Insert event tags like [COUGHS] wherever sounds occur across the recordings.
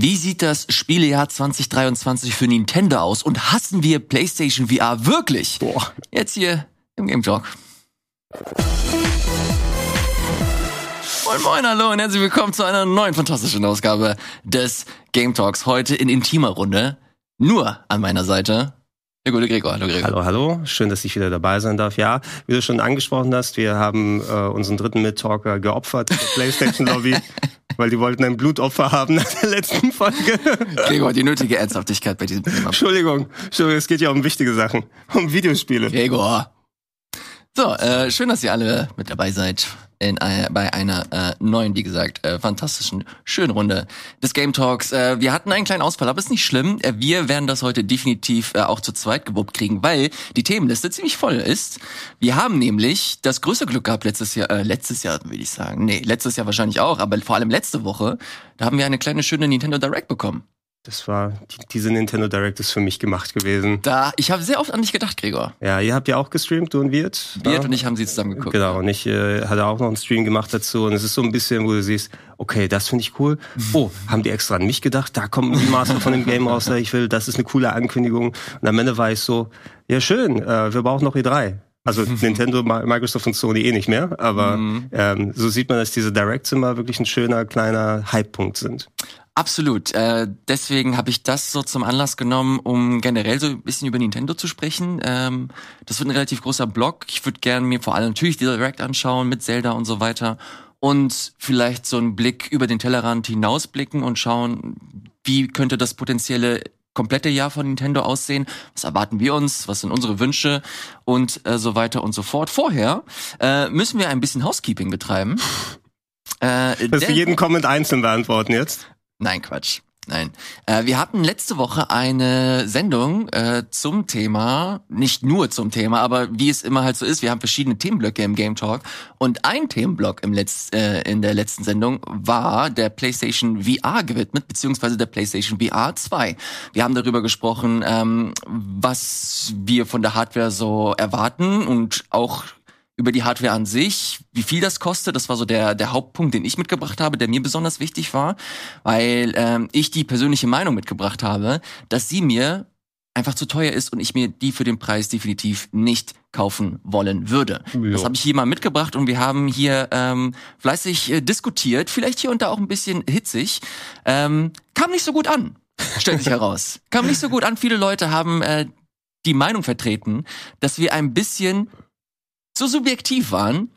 Wie sieht das Spielejahr 2023 für Nintendo aus? Und hassen wir PlayStation VR wirklich? Boah. Jetzt hier im Game Talk. Moin Moin, hallo und herzlich willkommen zu einer neuen fantastischen Ausgabe des Game Talks. Heute in intimer Runde. Nur an meiner Seite der gute Gregor. Hallo Gregor. Hallo, hallo. Schön, dass ich wieder dabei sein darf. Ja, wie du schon angesprochen hast, wir haben äh, unseren dritten Mittalker geopfert, der PlayStation Lobby. [LAUGHS] weil die wollten ein Blutopfer haben nach der letzten [LAUGHS] Folge. Gregor, die nötige Ernsthaftigkeit bei diesem Thema. Entschuldigung, Entschuldigung, es geht ja um wichtige Sachen, um Videospiele. Gregor. So, äh, schön, dass ihr alle mit dabei seid in, äh, bei einer äh, neuen, wie gesagt, äh, fantastischen, schönen Runde des Game Talks. Äh, wir hatten einen kleinen Ausfall, aber ist nicht schlimm. Äh, wir werden das heute definitiv äh, auch zu zweit gewuppt kriegen, weil die Themenliste ziemlich voll ist. Wir haben nämlich das größte Glück gehabt letztes Jahr, äh, letztes Jahr würde ich sagen. Nee, letztes Jahr wahrscheinlich auch, aber vor allem letzte Woche, da haben wir eine kleine schöne Nintendo Direct bekommen. Das war, die, diese Nintendo Direct ist für mich gemacht gewesen. Da, ich habe sehr oft an dich gedacht, Gregor. Ja, ihr habt ja auch gestreamt, du und Wirt. Wirt und ich haben sie zusammen geguckt. Genau, und ich äh, hatte auch noch einen Stream gemacht dazu und es ist so ein bisschen, wo du siehst, okay, das finde ich cool. Oh, haben die extra an mich gedacht? Da kommt ein Remaster von dem Game raus, der ich will. Das ist eine coole Ankündigung. Und am Ende war ich so, ja schön, äh, wir brauchen noch E3. Also [LAUGHS] Nintendo, Microsoft und Sony eh nicht mehr, aber Mhm. ähm, so sieht man, dass diese Directs immer wirklich ein schöner kleiner Hypepunkt sind. Absolut. Äh, deswegen habe ich das so zum Anlass genommen, um generell so ein bisschen über Nintendo zu sprechen. Ähm, das wird ein relativ großer Blog. Ich würde gerne mir vor allem natürlich die Direct anschauen mit Zelda und so weiter und vielleicht so einen Blick über den Tellerrand hinausblicken und schauen, wie könnte das potenzielle komplette Jahr von Nintendo aussehen? Was erwarten wir uns? Was sind unsere Wünsche? Und äh, so weiter und so fort. Vorher äh, müssen wir ein bisschen Housekeeping betreiben. Äh, Dass wir jeden Comment einzeln beantworten jetzt. Nein, Quatsch. Nein. Äh, wir hatten letzte Woche eine Sendung äh, zum Thema, nicht nur zum Thema, aber wie es immer halt so ist, wir haben verschiedene Themenblöcke im Game Talk und ein Themenblock im Letz-, äh, in der letzten Sendung war der PlayStation VR gewidmet, beziehungsweise der PlayStation VR 2. Wir haben darüber gesprochen, ähm, was wir von der Hardware so erwarten und auch über die Hardware an sich, wie viel das kostet, das war so der, der Hauptpunkt, den ich mitgebracht habe, der mir besonders wichtig war, weil ähm, ich die persönliche Meinung mitgebracht habe, dass sie mir einfach zu teuer ist und ich mir die für den Preis definitiv nicht kaufen wollen würde. Jo. Das habe ich hier mal mitgebracht und wir haben hier ähm, fleißig äh, diskutiert, vielleicht hier und da auch ein bisschen hitzig. Ähm, kam nicht so gut an, [LAUGHS] stellt sich heraus. Kam nicht so gut an. Viele Leute haben äh, die Meinung vertreten, dass wir ein bisschen so subjektiv waren.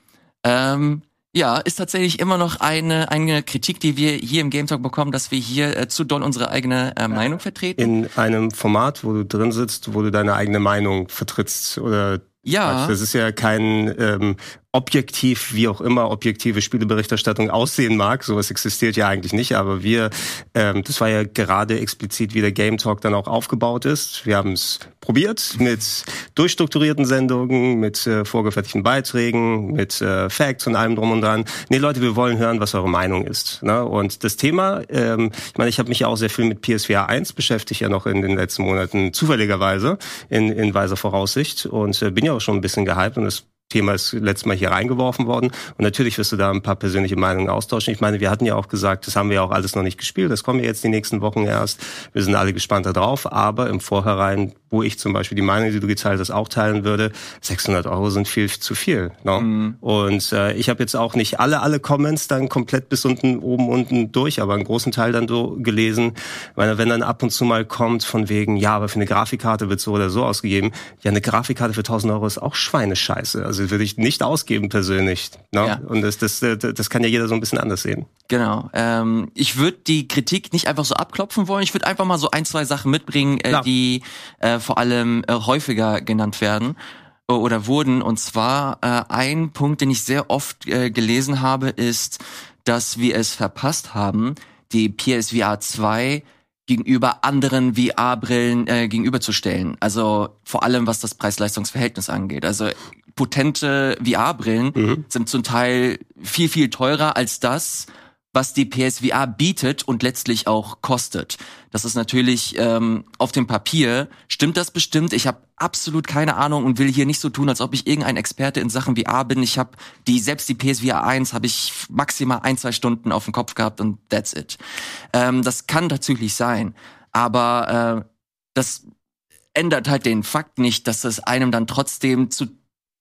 Ähm, ja, ist tatsächlich immer noch eine, eine Kritik, die wir hier im Game Talk bekommen, dass wir hier äh, zu doll unsere eigene äh, Meinung vertreten. In einem Format, wo du drin sitzt, wo du deine eigene Meinung vertrittst oder ja, Das ist ja kein ähm, objektiv, wie auch immer objektive Spieleberichterstattung aussehen mag. Sowas existiert ja eigentlich nicht, aber wir, ähm, das war ja gerade explizit, wie der Game Talk dann auch aufgebaut ist. Wir haben es probiert mit durchstrukturierten Sendungen, mit äh, vorgefertigten Beiträgen, mit äh, Facts und allem drum und dran. Nee, Leute, wir wollen hören, was eure Meinung ist. Ne? Und das Thema, ähm, ich meine, ich habe mich ja auch sehr viel mit PSVR 1 beschäftigt, ja noch in den letzten Monaten, zufälligerweise, in, in weiser Voraussicht und äh, bin ja auch schon ein bisschen gehypt und das Thema ist letztes Mal hier reingeworfen worden. Und natürlich wirst du da ein paar persönliche Meinungen austauschen. Ich meine, wir hatten ja auch gesagt, das haben wir ja auch alles noch nicht gespielt. Das kommen ja jetzt die nächsten Wochen erst. Wir sind alle gespannt darauf. Aber im Vorhinein, wo ich zum Beispiel die Meinung, die du geteilt hast, auch teilen würde, 600 Euro sind viel zu viel. Ne? Mhm. Und äh, ich habe jetzt auch nicht alle, alle Comments dann komplett bis unten, oben, unten durch, aber einen großen Teil dann so gelesen. Meine, wenn dann ab und zu mal kommt von wegen, ja, aber für eine Grafikkarte wird so oder so ausgegeben. Ja, eine Grafikkarte für 1000 Euro ist auch Schweinescheiße. Also würde ich nicht ausgeben persönlich. Ne? Ja. Und das, das, das, kann ja jeder so ein bisschen anders sehen. Genau. Ähm, ich würde die Kritik nicht einfach so abklopfen wollen. Ich würde einfach mal so ein, zwei Sachen mitbringen, äh, die äh, vor allem äh, häufiger genannt werden äh, oder wurden. Und zwar äh, ein Punkt, den ich sehr oft äh, gelesen habe, ist, dass wir es verpasst haben, die PSVR 2 gegenüber anderen VR-Brillen äh, gegenüberzustellen. Also vor allem was das Preis-Leistungs-Verhältnis angeht. Also potente VR-Brillen Mhm. sind zum Teil viel, viel teurer als das, was die PSVR bietet und letztlich auch kostet. Das ist natürlich ähm, auf dem Papier, stimmt das bestimmt. Ich habe absolut keine Ahnung und will hier nicht so tun, als ob ich irgendein Experte in Sachen VR bin. Ich habe die, selbst die PSVR 1 habe ich maximal ein, zwei Stunden auf dem Kopf gehabt und that's it. Ähm, das kann tatsächlich sein. Aber äh, das ändert halt den Fakt nicht, dass es einem dann trotzdem zu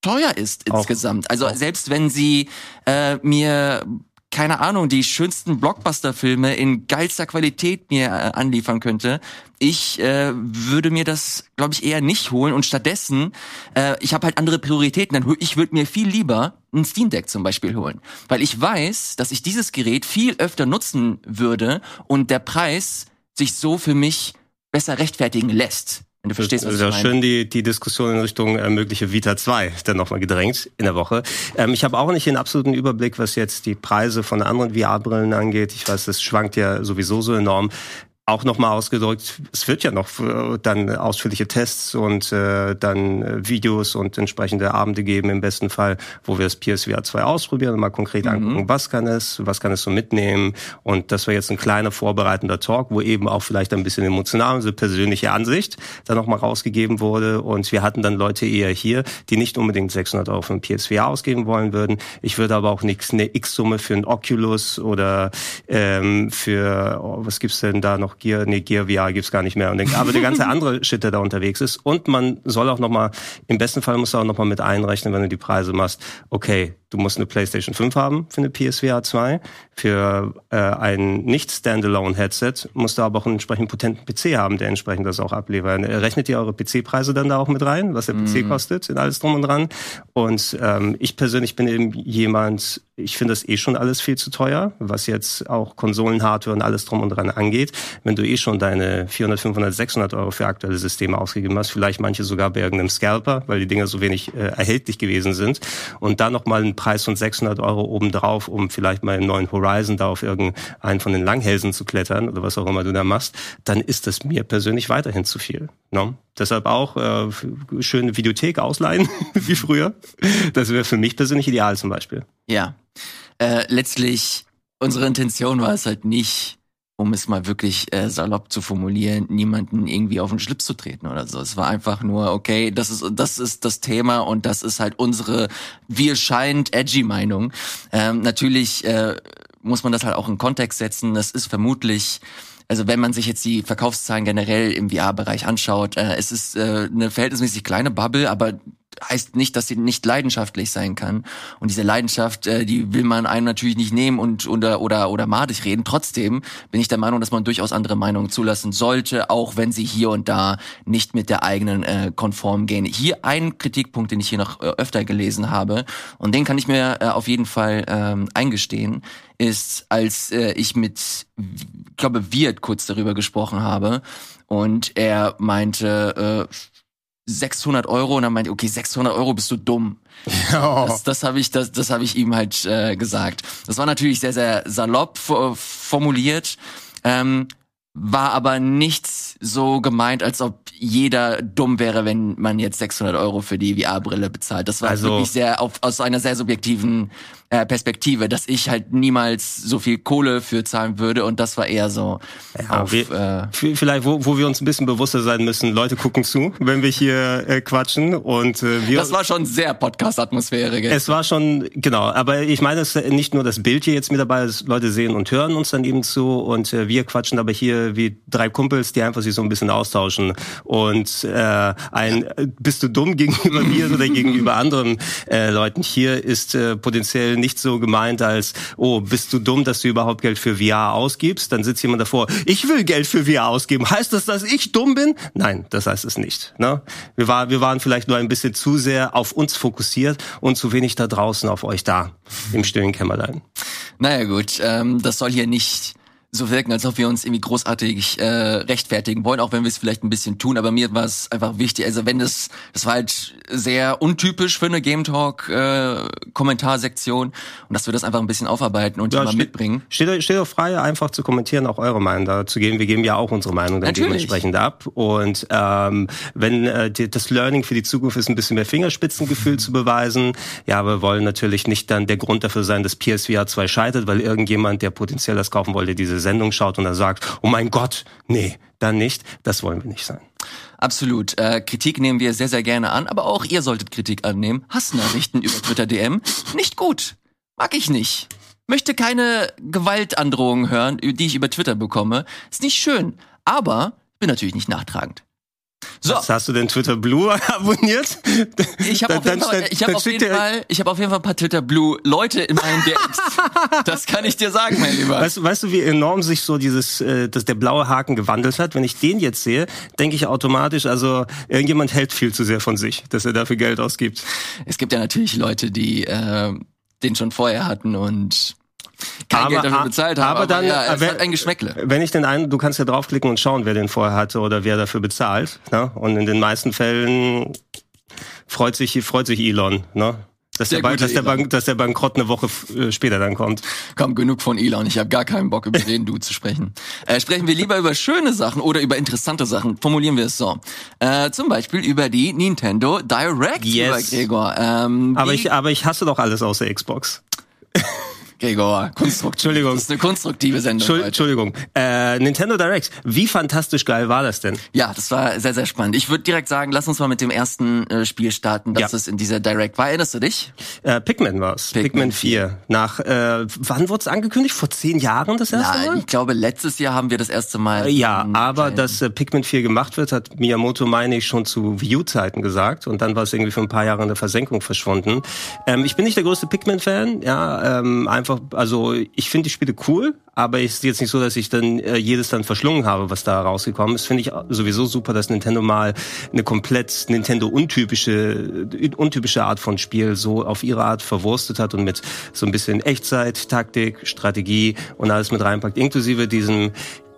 teuer ist insgesamt. Auch, also auch. selbst wenn sie äh, mir keine Ahnung, die schönsten Blockbuster-Filme in geilster Qualität mir äh, anliefern könnte. Ich äh, würde mir das, glaube ich, eher nicht holen und stattdessen, äh, ich habe halt andere Prioritäten. Ich würde mir viel lieber ein Steam Deck zum Beispiel holen, weil ich weiß, dass ich dieses Gerät viel öfter nutzen würde und der Preis sich so für mich besser rechtfertigen lässt. Wenn du verstehst, was ich meine. schön die, die Diskussion in Richtung äh, mögliche Vita 2 dann nochmal gedrängt in der Woche. Ähm, ich habe auch nicht den absoluten Überblick, was jetzt die Preise von anderen VR-Brillen angeht. Ich weiß, das schwankt ja sowieso so enorm auch nochmal ausgedrückt, es wird ja noch äh, dann ausführliche Tests und äh, dann äh, Videos und entsprechende Abende geben im besten Fall, wo wir das PSVR 2 ausprobieren und mal konkret mhm. angucken, was kann es, was kann es so mitnehmen und das war jetzt ein kleiner vorbereitender Talk, wo eben auch vielleicht ein bisschen emotional, unsere persönliche Ansicht dann nochmal rausgegeben wurde und wir hatten dann Leute eher hier, die nicht unbedingt 600 Euro für ein PSVR ausgeben wollen würden. Ich würde aber auch nichts, eine X-Summe für ein Oculus oder ähm, für, oh, was gibt's denn da noch Gear, nee, Gear VR gibt's gar nicht mehr. Und den, aber der ganze andere Shit, der da unterwegs ist. Und man soll auch nochmal, im besten Fall musst du auch nochmal mit einrechnen, wenn du die Preise machst. Okay, du musst eine PlayStation 5 haben für eine PSVR 2. Für äh, ein nicht Standalone Headset musst du aber auch einen entsprechend potenten PC haben, der entsprechend das auch abliefert. Rechnet ihr eure PC-Preise dann da auch mit rein, was der mm. PC kostet, in alles drum und dran? Und ähm, ich persönlich bin eben jemand, ich finde das eh schon alles viel zu teuer, was jetzt auch Konsolen-Hardware und alles drum und dran angeht. Wenn du eh schon deine 400, 500, 600 Euro für aktuelle Systeme ausgegeben hast, vielleicht manche sogar bei irgendeinem Scalper, weil die Dinger so wenig äh, erhältlich gewesen sind, und dann nochmal einen Preis von 600 Euro obendrauf, um vielleicht mal im neuen Horizon da auf irgendeinen von den Langhälsen zu klettern oder was auch immer du da machst, dann ist das mir persönlich weiterhin zu viel. No? Deshalb auch äh, schöne Videothek ausleihen, [LAUGHS] wie früher. Das wäre für mich persönlich ideal zum Beispiel. Ja, äh, letztlich, unsere Intention war es halt nicht, um es mal wirklich äh, salopp zu formulieren, niemanden irgendwie auf den Schlips zu treten oder so. Es war einfach nur, okay, das ist das ist das Thema und das ist halt unsere, es scheint, edgy Meinung. Ähm, natürlich äh, muss man das halt auch in Kontext setzen. Das ist vermutlich also wenn man sich jetzt die Verkaufszahlen generell im VR-Bereich anschaut, äh, es ist äh, eine verhältnismäßig kleine Bubble, aber heißt nicht, dass sie nicht leidenschaftlich sein kann. Und diese Leidenschaft, äh, die will man einem natürlich nicht nehmen und oder oder oder madig reden. Trotzdem bin ich der Meinung, dass man durchaus andere Meinungen zulassen sollte, auch wenn sie hier und da nicht mit der eigenen äh, konform gehen. Hier ein Kritikpunkt, den ich hier noch äh, öfter gelesen habe und den kann ich mir äh, auf jeden Fall ähm, eingestehen, ist, als äh, ich mit, ich glaube, Wirt kurz darüber gesprochen habe und er meinte, äh, 600 Euro und dann meinte okay, 600 Euro bist du dumm. Ja. Das, das habe ich, das, das habe ich ihm halt äh, gesagt. Das war natürlich sehr, sehr salopp formuliert, ähm, war aber nicht so gemeint, als ob jeder dumm wäre, wenn man jetzt 600 Euro für die VR-Brille bezahlt. Das war also, wirklich sehr auf, aus einer sehr subjektiven äh, Perspektive, dass ich halt niemals so viel Kohle für zahlen würde und das war eher so ja, auf, wir, äh, vielleicht wo, wo wir uns ein bisschen bewusster sein müssen, Leute gucken zu, wenn wir hier äh, quatschen und äh, wir Das war schon sehr Podcast Atmosphäre. Es war schon genau, aber ich meine es nicht nur das Bild hier jetzt mit dabei, dass Leute sehen und hören uns dann eben zu und äh, wir quatschen aber hier wie drei Kumpels, die einfach sich so ein bisschen austauschen und äh, ein bist du dumm gegenüber mir oder gegenüber [LAUGHS] anderen äh, Leuten hier ist äh, potenziell nicht so gemeint als, oh, bist du dumm, dass du überhaupt Geld für VR ausgibst? Dann sitzt jemand davor, ich will Geld für VR ausgeben. Heißt das, dass ich dumm bin? Nein, das heißt es nicht. Ne? Wir, war, wir waren vielleicht nur ein bisschen zu sehr auf uns fokussiert und zu wenig da draußen auf euch da, im stillen Kämmerlein. Naja gut, ähm, das soll hier nicht so wirken, als ob wir uns irgendwie großartig äh, rechtfertigen wollen, auch wenn wir es vielleicht ein bisschen tun. Aber mir war es einfach wichtig. Also wenn das, das war halt sehr untypisch für eine Game Talk äh, Kommentarsektion und dass wir das einfach ein bisschen aufarbeiten und ja, mal mitbringen. Steht, steht auch frei, einfach zu kommentieren, auch eure Meinung da zu geben. Wir geben ja auch unsere Meinung dann Natürlich. dementsprechend ab. Und ähm, wenn äh, die, das Learning für die Zukunft ist, ein bisschen mehr Fingerspitzengefühl zu beweisen, ja, wir wollen natürlich nicht dann der Grund dafür sein, dass PSVR 2 scheitert, weil irgendjemand, der potenziell das kaufen wollte, diese Sendung schaut und dann sagt, oh mein Gott, nee, dann nicht. Das wollen wir nicht sein. Absolut. Äh, Kritik nehmen wir sehr, sehr gerne an, aber auch ihr solltet Kritik annehmen. Hassnachrichten über Twitter DM. Nicht gut. Mag ich nicht. Möchte keine Gewaltandrohungen hören, die ich über Twitter bekomme. Ist nicht schön. Aber bin natürlich nicht nachtragend. So. Was hast du denn Twitter Blue [LAUGHS] abonniert? Ich habe auf, jeden Fall, ich hab auf, jeden Fall, ich hab auf jeden Fall ein paar Twitter Blue Leute in meinen DMs. [LAUGHS] das kann ich dir sagen, mein Lieber. Weißt, weißt du, wie enorm sich so dieses, äh, dass der blaue Haken gewandelt hat? Wenn ich den jetzt sehe, denke ich automatisch, also irgendjemand hält viel zu sehr von sich, dass er dafür Geld ausgibt. Es gibt ja natürlich Leute, die äh, den schon vorher hatten und kein aber, Geld dafür bezahlt haben. Aber, dann, ja, es wenn, ein Geschmäckle. Wenn ich den einen, du kannst ja draufklicken und schauen, wer den vorher hatte oder wer dafür bezahlt. Ne? Und in den meisten Fällen freut sich, freut sich Elon. Ne? Dass der, Bank, dass, der Bank, dass der Bankrott eine Woche äh, später dann kommt. Komm, genug von Elon. Ich habe gar keinen Bock, über den du zu sprechen. Äh, sprechen wir lieber über schöne Sachen oder über interessante Sachen. Formulieren wir es so. Äh, zum Beispiel über die Nintendo Direct, yes. Gregor. Ähm, aber, ich, aber ich hasse doch alles außer Xbox. [LAUGHS] Gregor, Konstrukt. Entschuldigung. Das ist eine konstruktive Sendung. Entschuldigung. Entschuldigung. Äh, Nintendo Direct, wie fantastisch geil war das denn? Ja, das war sehr, sehr spannend. Ich würde direkt sagen, lass uns mal mit dem ersten äh, Spiel starten, das ja. es in dieser Direct war. Erinnerst du dich? Äh, Pikmin war's. Pikmin, Pikmin 4. Nach, äh, wann wurde es angekündigt? Vor zehn Jahren das erste Nein, Mal? Ich glaube, letztes Jahr haben wir das erste Mal. Äh, ja, aber dass äh, Pikmin 4 gemacht wird, hat Miyamoto, meine ich, schon zu Wii U-Zeiten gesagt. Und dann war es irgendwie für ein paar Jahre in der Versenkung verschwunden. Ähm, ich bin nicht der größte Pikmin-Fan, ja, ähm, einfach, also ich finde die Spiele cool, aber es ist jetzt nicht so, dass ich dann äh, jedes dann verschlungen habe, was da rausgekommen ist. Finde ich sowieso super, dass Nintendo mal eine komplett Nintendo untypische untypische Art von Spiel so auf ihre Art verwurstet hat und mit so ein bisschen Echtzeit, Taktik, Strategie und alles mit reinpackt, inklusive diesem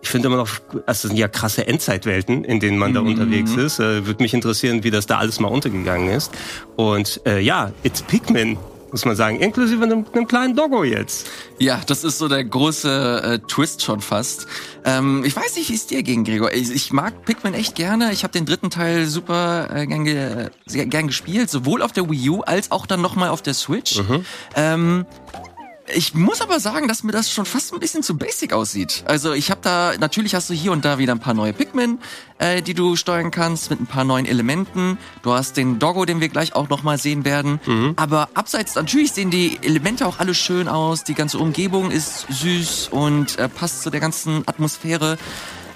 ich finde immer noch, also das sind ja krasse Endzeitwelten, in denen man mhm. da unterwegs ist. Äh, Würde mich interessieren, wie das da alles mal untergegangen ist. Und äh, ja, It's Pikmin muss man sagen, inklusive einem, einem kleinen Doggo jetzt. Ja, das ist so der große äh, Twist schon fast. Ähm, ich weiß nicht, wie es dir ging, Gregor. Ich, ich mag Pikmin echt gerne. Ich habe den dritten Teil super äh, gern, ge gern gespielt, sowohl auf der Wii U als auch dann nochmal auf der Switch. Mhm. Ähm, ich muss aber sagen, dass mir das schon fast ein bisschen zu basic aussieht. Also ich habe da, natürlich hast du hier und da wieder ein paar neue Pikmin, äh, die du steuern kannst, mit ein paar neuen Elementen. Du hast den Doggo, den wir gleich auch nochmal sehen werden. Mhm. Aber abseits, natürlich sehen die Elemente auch alle schön aus. Die ganze Umgebung ist süß und äh, passt zu der ganzen Atmosphäre.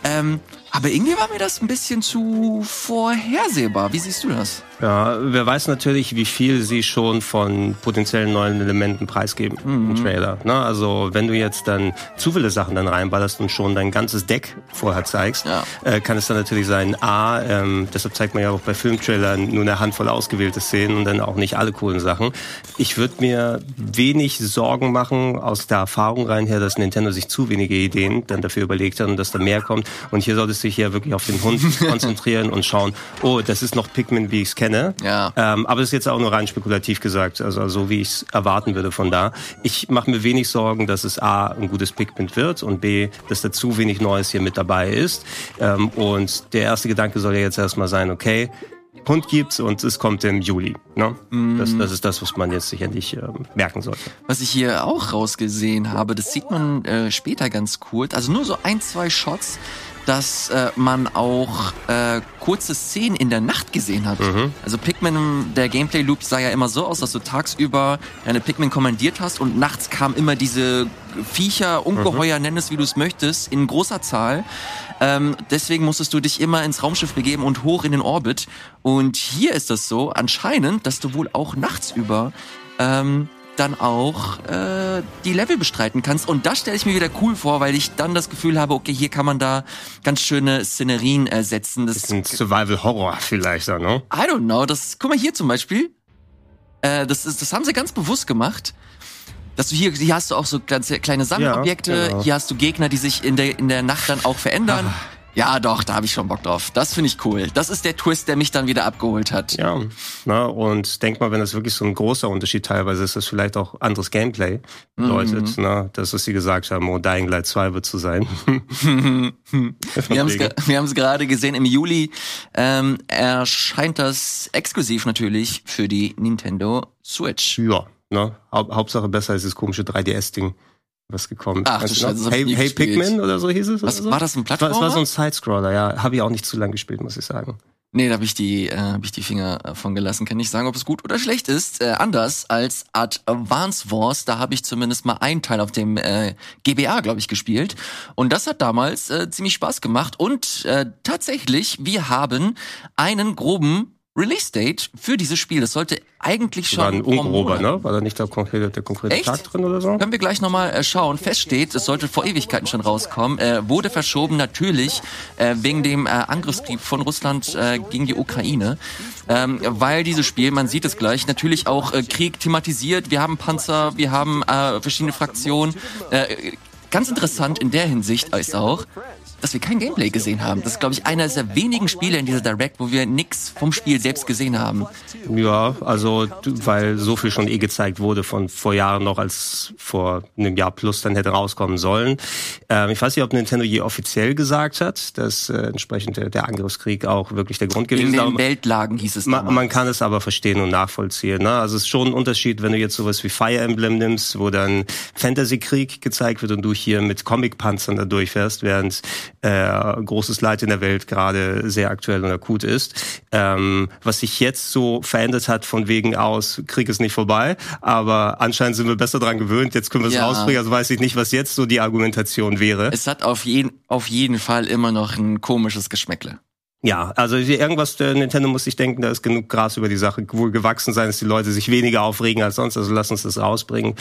Ähm, aber irgendwie war mir das ein bisschen zu vorhersehbar. Wie siehst du das? Ja, wer weiß natürlich, wie viel sie schon von potenziellen neuen Elementen preisgeben mhm. im Trailer. Ne? Also wenn du jetzt dann zu viele Sachen dann reinballerst und schon dein ganzes Deck vorher zeigst, ja. äh, kann es dann natürlich sein, A, ähm, deshalb zeigt man ja auch bei Filmtrailern nur eine Handvoll ausgewählte Szenen und dann auch nicht alle coolen Sachen. Ich würde mir wenig Sorgen machen aus der Erfahrung rein her, dass Nintendo sich zu wenige Ideen dann dafür überlegt hat und dass da mehr kommt. Und hier solltest du dich ja wirklich auf den Hund [LAUGHS] konzentrieren und schauen, oh, das ist noch Pikmin, wie ich es kenne kenne. Ja. Ähm, aber das ist jetzt auch nur rein spekulativ gesagt, also so wie ich es erwarten würde von da. Ich mache mir wenig Sorgen, dass es A, ein gutes Pikmin wird und B, dass da zu wenig Neues hier mit dabei ist. Ähm, und der erste Gedanke soll ja jetzt erstmal sein, okay, Hund gibt's und es kommt im Juli. Ne? Mm. Das, das ist das, was man jetzt sicherlich äh, merken sollte. Was ich hier auch rausgesehen habe, das sieht man äh, später ganz cool. Also nur so ein, zwei Shots dass äh, man auch äh, kurze Szenen in der Nacht gesehen hat. Mhm. Also Pikmin, der Gameplay-Loop sah ja immer so aus, dass du tagsüber deine Pikmin kommandiert hast und nachts kamen immer diese Viecher, Ungeheuer, mhm. nenn es wie du es möchtest, in großer Zahl. Ähm, deswegen musstest du dich immer ins Raumschiff begeben und hoch in den Orbit. Und hier ist das so, anscheinend, dass du wohl auch nachts über ähm, dann auch äh, die Level bestreiten kannst. Und das stelle ich mir wieder cool vor, weil ich dann das Gefühl habe, okay, hier kann man da ganz schöne Szenerien äh, setzen. Das ist ein Survival-Horror vielleicht, ne? I don't know. Das, guck mal hier zum Beispiel. Äh, das, ist, das haben sie ganz bewusst gemacht. Dass du hier, hier hast du auch so kleine Sammelobjekte, Ja, genau. hier hast du Gegner, die sich in der, in der Nacht dann auch verändern. Ah. Ja, doch, da habe ich schon Bock drauf. Das finde ich cool. Das ist der Twist, der mich dann wieder abgeholt hat. Ja, na, und denk mal, wenn das wirklich so ein großer Unterschied teilweise ist, das vielleicht auch anderes Gameplay bedeutet, na, das, was sie gesagt haben, oh, Dying Light 2 wird zu sein. [LAUGHS] Wir haben es gerade gesehen, im Juli ähm, erscheint das exklusiv natürlich für die Nintendo Switch. ja, ne, Hau Hauptsache besser als das komische 3DS-Ding, was gekommen ist. Ach, Weißt du? Scheiße, hey, hey. Pikmin oder so hieß es? Was, so? war das ein Es war, es war Plattformer? so ein Sidescroller, ja. Habe ich auch nicht zu lang gespielt, muss ich sagen. Nee, da habe ich die, äh, hab ich die Finger äh, von gelassen. Kann nicht sagen, ob es gut oder schlecht ist. Äh, anders als Advance Wars, da habe ich zumindest mal einen Teil auf dem äh, GBA, glaube ich, gespielt. Und das hat damals äh, ziemlich Spaß gemacht. Und äh, tatsächlich, wir haben einen groben Release-Date für dieses Spiel. Das sollte eigentlich schon War ein ungrober, ne? War da nicht der konkrete, der konkrete Echt? Tag drin oder so? Können wir gleich nochmal äh, schauen. Feststeht, es sollte vor Ewigkeiten schon rauskommen. Äh, wurde verschoben natürlich äh, wegen dem äh, Angriffskrieg von Russland äh, gegen die Ukraine. Ähm, weil dieses Spiel, man sieht es gleich, natürlich auch äh, Krieg thematisiert. Wir haben Panzer, wir haben äh, verschiedene Fraktionen. Äh, ganz interessant in der Hinsicht ist auch, dass wir kein Gameplay gesehen haben. Das ist, glaube ich, einer der wenigen Spiele in dieser Direct, wo wir nix vom Spiel selbst gesehen haben. Ja, also weil so viel schon eh gezeigt wurde von vor Jahren noch, als vor einem Jahr plus dann hätte rauskommen sollen. Ähm, ich weiß nicht, ob Nintendo je offiziell gesagt hat, dass äh, entsprechend der, der Angriffskrieg auch wirklich der Grund gewesen ist. den aber- Weltlagen hieß es Man, damals. man kann es aber verstehen und nachvollziehen. Ne? Also es ist schon ein Unterschied, wenn du jetzt sowas wie Fire Emblem nimmst, wo dann Fantasy-Krieg gezeigt wird und du hier mit Comic-Panzern da durchfährst, während äh, großes Leid in der Welt gerade sehr aktuell und akut ist. Ähm, was sich jetzt so verändert hat von wegen aus, Krieg ist nicht vorbei, aber anscheinend sind wir besser dran gewöhnt, jetzt können wir es Ja. rausbringen, also weiß ich nicht, was jetzt so die Argumentation wäre. Es hat auf jeden, auf jeden Fall immer noch ein komisches Geschmäckle. Ja, also irgendwas, der Nintendo muss sich denken, da ist genug Gras über die Sache wohl gewachsen sein, dass die Leute sich weniger aufregen als sonst, also lass uns das rausbringen.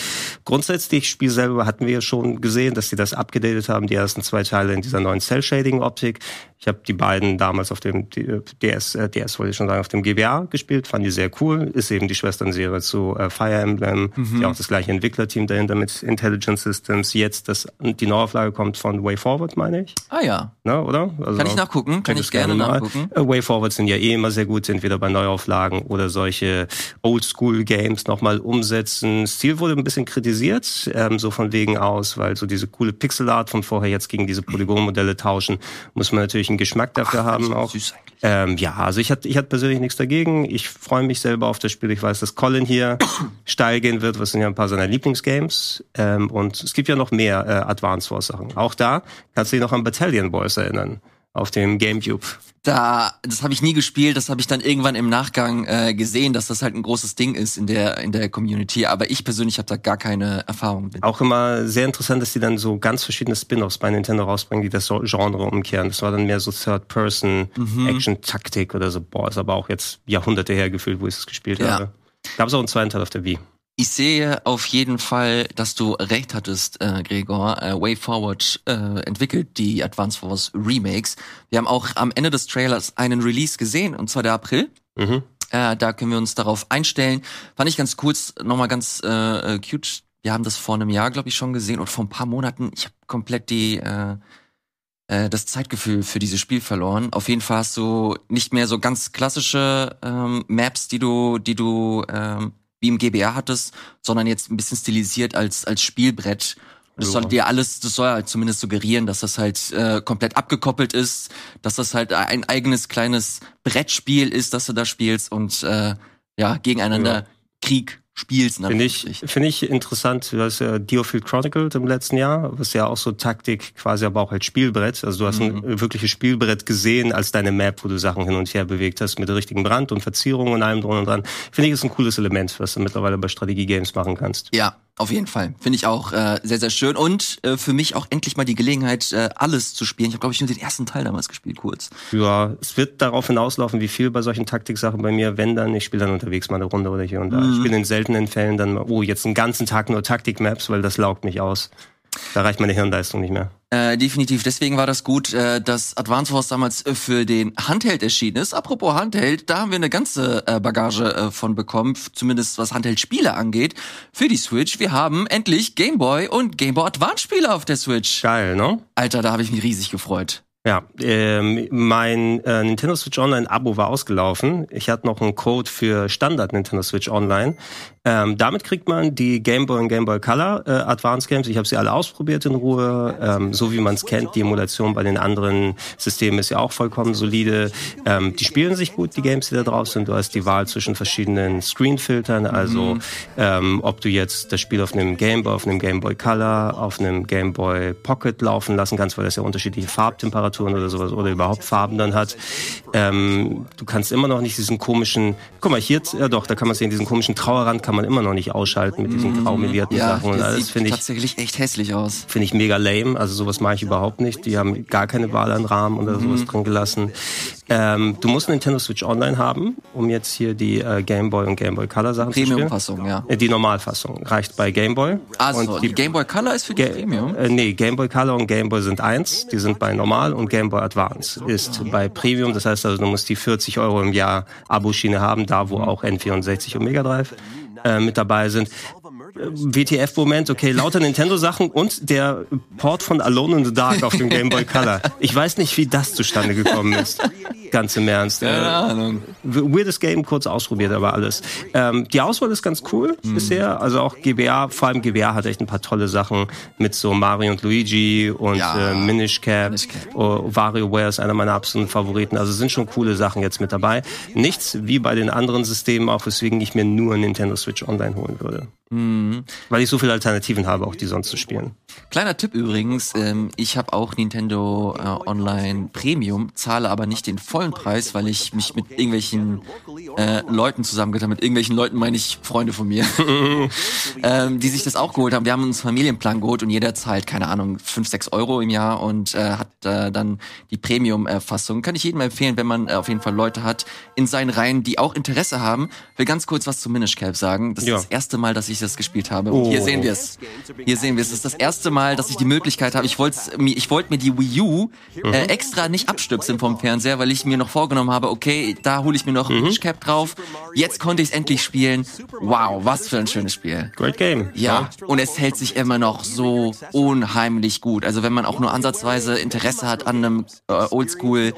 Grundsätzlich, Spiel selber hatten wir ja schon gesehen, dass sie das abgedatet haben, die ersten zwei Teile in dieser neuen Cell-Shading-Optik. Ich habe die beiden damals auf dem D- DS, äh, DS wollte ich schon sagen, auf dem GBA gespielt, fand die sehr cool, ist eben die Schwesternserie zu äh, Fire Emblem, Mhm. die auch das gleiche Entwicklerteam dahinter mit Intelligent Systems, jetzt das, die Neuauflage kommt von Way Forward, meine ich, Ah ja. ne, oder? Also, Kann ich nachgucken? Kann ich gerne mal. Way Forward sind ja eh immer sehr gut, entweder bei Neuauflagen oder solche Oldschool-Games nochmal umsetzen. Stil wurde ein bisschen kritisiert, ähm, so von wegen aus, weil so diese coole Pixelart von vorher jetzt gegen diese Polygonmodelle tauschen, muss man natürlich einen Geschmack dafür haben auch. Ähm, ja, also ich hatte ich hatte persönlich nichts dagegen. Ich freue mich selber auf das Spiel. Ich weiß, dass Colin hier [COUGHS] steil gehen wird. Was sind ja ein paar seiner Lieblingsgames. Ähm, und es gibt ja noch mehr äh, Advance Wars Sachen. Auch da kannst du dich noch an Battalion Boys erinnern. Auf dem Gamecube. Da, das habe ich nie gespielt, das habe ich dann irgendwann im Nachgang äh, gesehen, dass das halt ein großes Ding ist in der in der Community. Aber ich persönlich habe da gar keine Erfahrung mit. Auch immer sehr interessant, dass die dann so ganz verschiedene Spin-offs bei Nintendo rausbringen, die das Genre umkehren. Das war dann mehr so Third-Person-Action-Taktik oder so. Boah, ist aber auch jetzt Jahrhunderte her gefühlt, wo ich es gespielt Ja. habe. Gab es auch einen zweiten Teil auf der Wii. Ich sehe auf jeden Fall, dass du recht hattest, äh, Gregor. Äh, Way Forward äh, entwickelt die Advance Wars Remakes. Wir haben auch am Ende des Trailers einen Release gesehen, und zwar der April. Mhm. Äh, da können wir uns darauf einstellen. Fand ich ganz cool, nochmal ganz äh, äh, cute. Wir haben das vor einem Jahr, glaube ich, schon gesehen und vor ein paar Monaten. Ich habe komplett die äh, äh, das Zeitgefühl für dieses Spiel verloren. Auf jeden Fall hast du nicht mehr so ganz klassische ähm, Maps, die du, die du ähm, wie im GBA hattest, sondern jetzt ein bisschen stilisiert als als Spielbrett. Und das Ja. soll dir alles, das soll halt zumindest suggerieren, dass das halt äh, komplett abgekoppelt ist, dass das halt ein eigenes kleines Brettspiel ist, das du da spielst und äh, ja gegeneinander Ja. Krieg spielst. in Finde ich, finde ich interessant, du hast ja Diofield Chronicled im letzten Jahr, was ja auch so Taktik quasi, aber auch als Spielbrett. Also du hast Mhm. ein wirkliches Spielbrett gesehen als deine Map, wo du Sachen hin und her bewegt hast mit der richtigen Brand und Verzierung und allem drum und dran. Finde ich, ist ein cooles Element, was du mittlerweile bei Strategie-Games machen kannst. Ja, auf jeden Fall. Finde ich auch äh, sehr, sehr schön. Und äh, für mich auch endlich mal die Gelegenheit, äh, alles zu spielen. Ich habe, glaube ich, nur den ersten Teil damals gespielt, kurz. Ja, es wird darauf hinauslaufen, wie viel bei solchen Taktiksachen bei mir, wenn dann, ich spiele dann unterwegs mal eine Runde oder hier und da. Mhm. Ich spiele in seltenen Fällen dann mal, oh, jetzt einen ganzen Tag nur Taktik-Maps, weil das laugt mich aus. Da reicht meine Hirnleistung nicht mehr. Äh, definitiv. Deswegen war das gut, äh, dass Advance Wars damals äh, für den Handheld erschienen ist. Apropos Handheld, da haben wir eine ganze äh, Bagage äh, von bekommen, zumindest was Handheld-Spiele angeht, für die Switch. Wir haben endlich Game Boy und Game Boy Advance Spiele auf der Switch. Geil, ne? Alter, da habe ich mich riesig gefreut. Ja, ähm, mein äh, Nintendo Switch Online Abo war ausgelaufen. Ich hatte noch einen Code für Standard Nintendo Switch Online. Ähm, damit kriegt man die Game Boy und Game Boy Color äh, Advance Games. Ich habe sie alle ausprobiert in Ruhe, ähm, so wie man es kennt. Die Emulation bei den anderen Systemen ist ja auch vollkommen solide. Ähm, die spielen sich gut, die Games, die da drauf sind. Du hast die Wahl zwischen verschiedenen Screenfiltern, also mhm. ähm, ob du jetzt das Spiel auf einem Game Boy, auf einem Game Boy Color, auf einem Game Boy Pocket laufen lassen kannst, weil das ja unterschiedliche Farbtemperaturen oder sowas oder überhaupt Farben dann hat. Ähm, du kannst immer noch nicht diesen komischen, guck mal, hier, ja doch, da kann man sehen, diesen komischen Trauerrand kann man immer noch nicht ausschalten mit diesen mhm. graumelierten ja, Sachen. Und das alles, sieht tatsächlich echt hässlich aus. Finde ich mega lame. Also sowas mache ich überhaupt nicht. Die haben gar keine Wahl an Rahmen oder sowas mhm. drin gelassen. Ähm, du musst Nintendo Switch Online haben, um jetzt hier die äh, Game Boy und Game Boy Color Sachen zu spielen. Premium-Fassung, ja. Äh, die Normalfassung reicht bei Game Boy. Also und die, die Game Boy Color ist für die Ga Premium? Äh, nee, Game Boy Color und Game Boy sind eins. Die sind bei Normal und Game Boy Advance ist bei Premium. Das heißt also, du musst die 40 Euro im Jahr Abo-Schiene haben, da wo auch N64 und Mega Drive äh, mit dabei sind. WTF-Moment, okay, lauter Nintendo-Sachen und der Port von Alone in the Dark auf dem Game Boy Color. Ich weiß nicht, wie das zustande gekommen ist. Ganz im Ernst. Keine äh, Ahnung. Weirdes Game, kurz ausprobiert, aber alles. Ähm, die Auswahl ist ganz cool mhm. bisher. Also auch GBA, vor allem GBA hat echt ein paar tolle Sachen mit so Mario und Luigi und ja. äh, Minish Cap. Minish Cap. Oh, WarioWare ist einer meiner absoluten Favoriten. Also sind schon coole Sachen jetzt mit dabei. Nichts wie bei den anderen Systemen, auch weswegen ich mir nur Nintendo Switch Online holen würde. Mhm. Weil ich so viele Alternativen habe, auch die sonst zu spielen. Kleiner Tipp übrigens, ähm, ich habe auch Nintendo äh, Online Premium, zahle aber nicht den vollen Preis, weil ich mich mit irgendwelchen äh, Leuten zusammengetan mit irgendwelchen Leuten meine ich Freunde von mir, [LAUGHS] ähm, die sich das auch geholt haben. Wir haben uns Familienplan geholt und jeder zahlt, keine Ahnung, 5, 6 Euro im Jahr und äh, hat äh, dann die Premium-Fassung. Kann ich jedem empfehlen, wenn man äh, auf jeden Fall Leute hat in seinen Reihen, die auch Interesse haben. Will ganz kurz was zu Minish Cap sagen. Das ja. ist das erste Mal, dass ich das gespielt habe. Und oh. hier sehen wir es. Hier sehen wir es. Das ist das erste Mal, dass ich die Möglichkeit habe. Ich wollte ich wollte mir die Wii U äh, mhm. extra nicht abstüpseln vom Fernseher, weil ich mir noch vorgenommen habe, okay, da hole ich mir noch mhm. Minish Cap drauf. Jetzt konnte ich es endlich spielen. Wow, was für ein schönes Spiel. Great Game. Ja, und es hält sich immer noch so unheimlich gut. Also wenn man auch nur ansatzweise Interesse hat an einem äh, Oldschool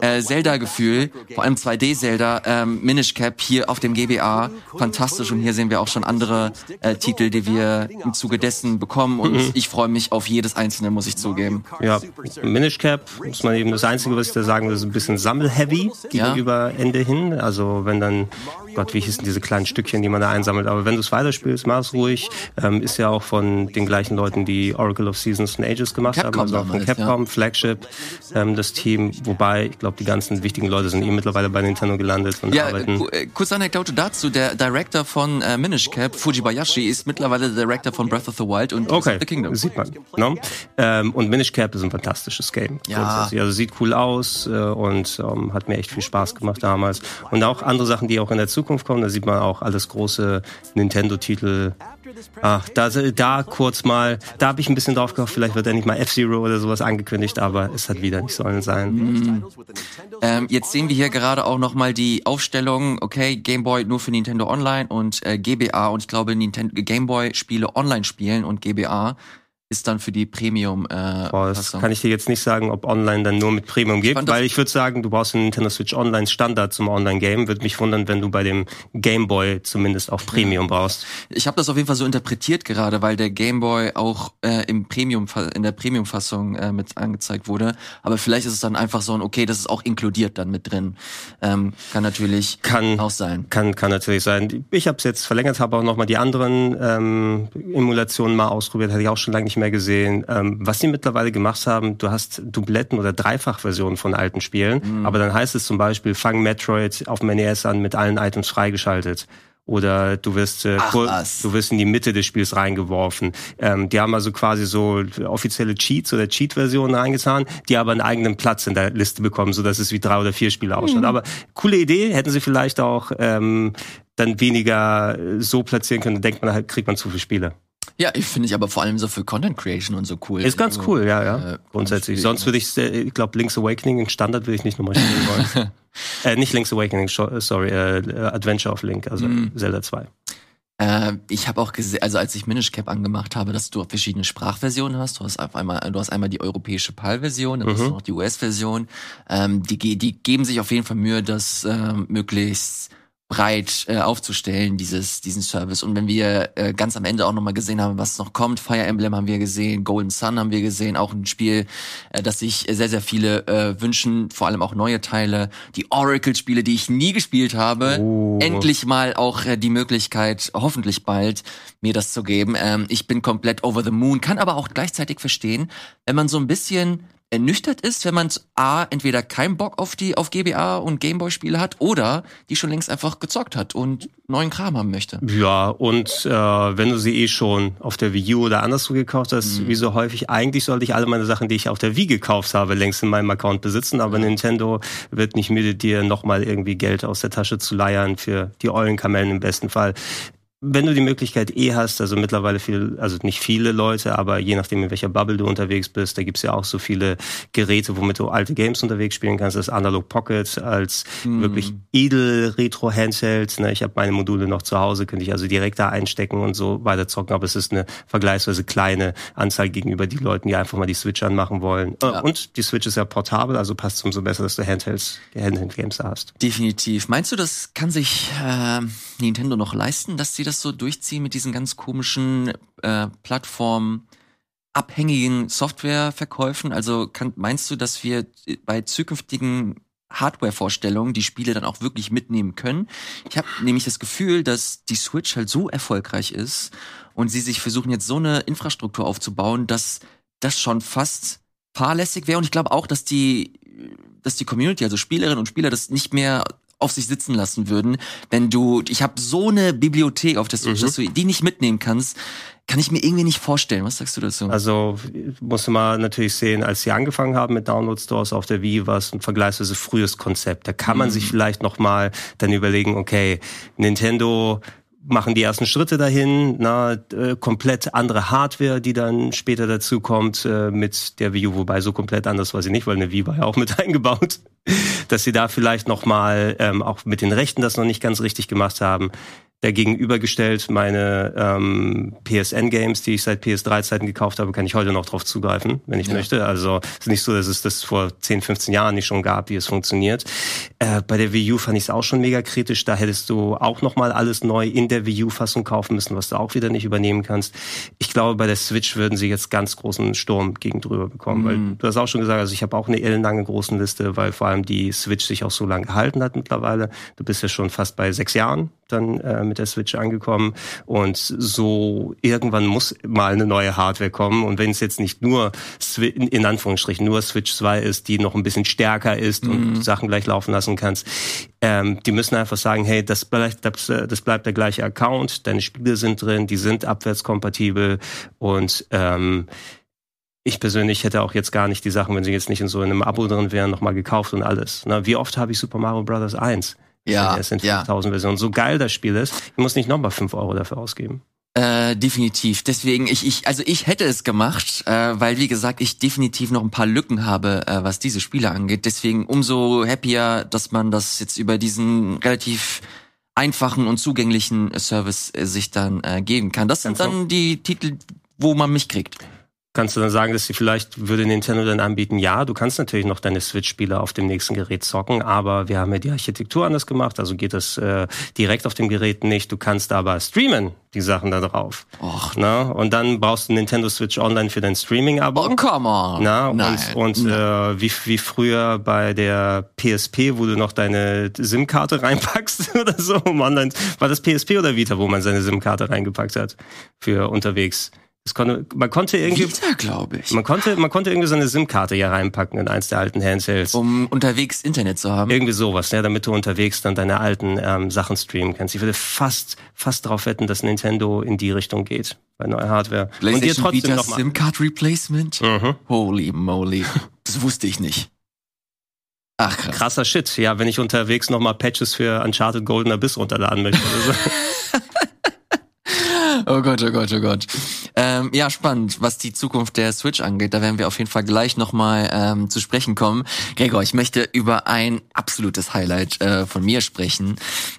äh, Zelda-Gefühl, vor allem 2D-Zelda, ähm, Minish Cap hier auf dem GBA, fantastisch. Und hier sehen wir auch schon andere äh, Titel, die wir im Zuge dessen bekommen. Und mhm. ich freue mich auf jedes einzelne, muss ich zugeben. Ja, Minish Cap muss man eben das Einzige, was ich da sagen will, ist ein bisschen sammel-heavy gegenüber ja. Ende hin. Also wenn dann Gott, wie hießen diese kleinen Stückchen, die man da einsammelt. Aber wenn du es weiterspielst, mach es ruhig. Ähm, ist ja auch von den gleichen Leuten, die Oracle of Seasons and Ages gemacht Capcom haben. Also auch von Capcom, ja. Flagship, ähm, das Team. Wobei, ich glaube, die ganzen wichtigen Leute sind eh mittlerweile bei Nintendo gelandet und ja, arbeiten. Äh, kurze Anekdote dazu. Der Director von äh, Minish Cap, Fujibayashi, ist mittlerweile der Director von Breath of the Wild und okay. The Kingdom. Sieht man. No? Ähm, und Minish Cap ist ein fantastisches Game. Ja. Also sieht cool aus äh, und ähm, hat mir echt viel Spaß gemacht damals. Und auch andere Sachen, die auch in der Zukunft kommen. Da sieht man auch alles große Nintendo-Titel. Ach, da, da kurz mal, da habe ich ein bisschen drauf gehofft, vielleicht wird endlich mal F-Zero oder sowas angekündigt, aber es hat wieder nicht sollen sein. Mhm. Ähm, jetzt sehen wir hier gerade auch nochmal die Aufstellung, okay, Game Boy nur für Nintendo Online und äh, GBA und ich glaube Nintendo Game Boy Spiele online spielen und GBA ist dann für die Premium. Äh, Boah, das kann ich dir jetzt nicht sagen, ob online dann nur mit Premium geht, weil ich würde sagen, du brauchst einen Nintendo Switch Online Standard zum Online-Game. Würde mich wundern, wenn du bei dem Game Boy zumindest auch Premium brauchst. Ich habe das auf jeden Fall so interpretiert gerade, weil der Game Boy auch äh, im Premium in der Premium-Fassung äh, mit angezeigt wurde. Aber vielleicht ist es dann einfach so ein, okay, das ist auch inkludiert dann mit drin. Ähm, kann natürlich kann, auch sein. Kann kann natürlich sein. Ich habe es jetzt verlängert, habe auch noch mal die anderen ähm, Emulationen mal ausprobiert, hatte ich auch schon lange nicht mehr gesehen. Ähm, was sie mittlerweile gemacht haben, du hast Dubletten oder Dreifachversionen von alten Spielen, mhm. aber dann heißt es zum Beispiel, fang Metroid auf dem NES an mit allen Items freigeschaltet oder du wirst äh, Ach, du wirst in die Mitte des Spiels reingeworfen. Ähm, die haben also quasi so offizielle Cheats oder Cheat-Versionen reingetan, die aber einen eigenen Platz in der Liste bekommen, so dass es wie drei oder vier Spiele ausschaut. Mhm. Aber coole Idee, hätten sie vielleicht auch ähm, dann weniger so platzieren können. Dann denkt man, halt kriegt man zu viele Spiele. Ja, ich finde ich aber vor allem so für Content Creation und so cool. Ist ganz cool, ja, ja. Äh, Grundsätzlich. Sonst würde ich, ich glaube, Link's Awakening in Standard würde ich nicht nochmal spielen wollen. [LAUGHS] äh, nicht Link's Awakening, sorry, äh, Adventure of Link, also mm. Zelda 2. Äh, ich habe auch gesehen, also als ich Minish Cap angemacht habe, dass du verschiedene Sprachversionen hast. Du hast auf einmal, du hast einmal die europäische PAL-Version, dann mhm. hast du noch die US-Version. Ähm, die, die geben sich auf jeden Fall Mühe, das äh, möglichst breit äh, aufzustellen, dieses, diesen Service. Und wenn wir äh, ganz am Ende auch nochmal gesehen haben, was noch kommt, Fire Emblem haben wir gesehen, Golden Sun haben wir gesehen, auch ein Spiel, äh, das sich sehr, sehr viele äh, wünschen, vor allem auch neue Teile. Die Oracle-Spiele, die ich nie gespielt habe, oh. endlich mal auch äh, die Möglichkeit, hoffentlich bald, mir das zu geben. Ähm, ich bin komplett over the moon, kann aber auch gleichzeitig verstehen, wenn man so ein bisschen ernüchtert ist, wenn man A, entweder keinen Bock auf die auf GBA und Gameboy-Spiele hat oder die schon längst einfach gezockt hat und neuen Kram haben möchte. Ja, und äh, wenn du sie eh schon auf der Wii U oder anderswo gekauft hast, mhm. wie so häufig, eigentlich sollte ich alle meine Sachen, die ich auf der Wii gekauft habe, längst in meinem Account besitzen, aber mhm. Nintendo wird nicht müde, dir nochmal irgendwie Geld aus der Tasche zu leiern für die Eulenkamellen im besten Fall wenn du die Möglichkeit eh hast, also mittlerweile viel, also nicht viele Leute, aber je nachdem, in welcher Bubble du unterwegs bist, da gibt's ja auch so viele Geräte, womit du alte Games unterwegs spielen kannst, das Analog Pocket als mm. wirklich edel Retro-Handheld. Ne? Ich habe meine Module noch zu Hause, könnte ich also direkt da einstecken und so weiter zocken, aber es ist eine vergleichsweise kleine Anzahl gegenüber die Leuten, die einfach mal die Switch anmachen wollen. Ja. Und die Switch ist ja portabel, also passt es umso besser, dass du Handhelds, Handheld-Games da hast. Definitiv. Meinst du, das kann sich äh, Nintendo noch leisten, dass sie das so durchziehen mit diesen ganz komischen äh, Plattformen? abhängigen Softwareverkäufen? Also kann, meinst du, dass wir bei zukünftigen Hardware-Vorstellungen die Spiele dann auch wirklich mitnehmen können? Ich habe nämlich das Gefühl, dass die Switch halt so erfolgreich ist und sie sich versuchen jetzt so eine Infrastruktur aufzubauen, dass das schon fast fahrlässig wäre. Und ich glaube auch, dass die, dass die Community, also Spielerinnen und Spieler, das nicht mehr auf sich sitzen lassen würden, wenn du, ich habe so eine Bibliothek auf der Switch, mhm. dass du die nicht mitnehmen kannst, kann ich mir irgendwie nicht vorstellen. Was sagst du dazu? Also musst du mal natürlich sehen, als sie angefangen haben mit Download Stores auf der Wii, war es ein vergleichsweise frühes Konzept. Da kann man mhm. sich vielleicht noch mal dann überlegen, okay, Nintendo machen die ersten Schritte dahin, na, äh, komplett andere Hardware, die dann später dazu kommt äh, mit der Wii U, wobei so komplett anders war sie nicht, weil eine Wii war ja auch mit [LAUGHS] eingebaut, dass sie da vielleicht noch mal ähm, auch mit den Rechten das noch nicht ganz richtig gemacht haben dagegenübergestellt meine ähm, PSN-Games, die ich seit PS3-Zeiten gekauft habe, kann ich heute noch drauf zugreifen, wenn ich ja. möchte. Also es ist nicht so, dass es das vor 10, 15 Jahren nicht schon gab, wie es funktioniert. Äh, bei der Wii U fand ich es auch schon mega kritisch. Da hättest du auch nochmal alles neu in der Wii U-Fassung kaufen müssen, was du auch wieder nicht übernehmen kannst. Ich glaube, bei der Switch würden sie jetzt ganz großen Sturm gegen drüber bekommen. Mhm. Weil du hast auch schon gesagt, also ich habe auch eine ellenlange großen Liste, weil vor allem die Switch sich auch so lange gehalten hat mittlerweile. Du bist ja schon fast bei sechs Jahren dann äh, mit der Switch angekommen und so irgendwann muss mal eine neue Hardware kommen und wenn es jetzt nicht nur in Anführungsstrichen nur Switch 2 ist, die noch ein bisschen stärker ist mhm. und Sachen gleich laufen lassen kannst, ähm, die müssen einfach sagen, hey, das bleibt, das, das bleibt der gleiche Account, deine Spiele sind drin, die sind abwärtskompatibel und ähm, ich persönlich hätte auch jetzt gar nicht die Sachen, wenn sie jetzt nicht in so einem Abo drin wären, nochmal gekauft und alles. Na, wie oft habe ich Super Mario Bros. 1? Ja. Es sind 5000 ja. Versionen. So geil das Spiel ist, ich muss nicht nochmal 5 Euro dafür ausgeben. Äh, definitiv. Deswegen, ich, ich, also ich hätte es gemacht, äh, weil wie gesagt, ich definitiv noch ein paar Lücken habe, äh, was diese Spiele angeht. Deswegen umso happier, dass man das jetzt über diesen relativ einfachen und zugänglichen Service äh, sich dann äh, geben kann. Das sind dann die Titel, wo man mich kriegt. Kannst du dann sagen, dass sie vielleicht würde Nintendo dann anbieten, ja, du kannst natürlich noch deine Switch-Spiele auf dem nächsten Gerät zocken, aber wir haben ja die Architektur anders gemacht, also geht das äh, direkt auf dem Gerät nicht. Du kannst aber streamen, die Sachen da drauf. Och. Na? Und dann brauchst du Nintendo Switch Online für dein Streaming-Abo. Oh, come on. Na? Nein. Und, und äh, wie, wie früher bei der PSP, wo du noch deine SIM-Karte [LAUGHS] reinpackst oder so, um online, war das PSP oder Vita, wo man seine SIM-Karte reingepackt hat für unterwegs? Konnte, man konnte irgendwie, Vita, glaube ich. Man konnte, man konnte irgendwie so eine SIM-Karte hier reinpacken in eins der alten Handhelds. Um unterwegs Internet zu haben. Irgendwie sowas, ja, damit du unterwegs dann deine alten ähm, Sachen streamen kannst. Ich würde fast, fast darauf wetten, dass Nintendo in die Richtung geht bei neuer Hardware. Und dir trotzdem Vita noch mal SIM-Card Replacement? Mhm. Holy moly. Das wusste ich nicht. Ach, krass. Krasser Shit. Ja, wenn ich unterwegs noch mal Patches für Uncharted Golden Abyss runterladen möchte. [LAUGHS] Oh Gott, oh Gott, oh Gott. Ähm, ja, spannend, was die Zukunft der Switch angeht. Da werden wir auf jeden Fall gleich nochmal ähm, zu sprechen kommen. Gregor, ich möchte über ein absolutes Highlight äh, von mir sprechen.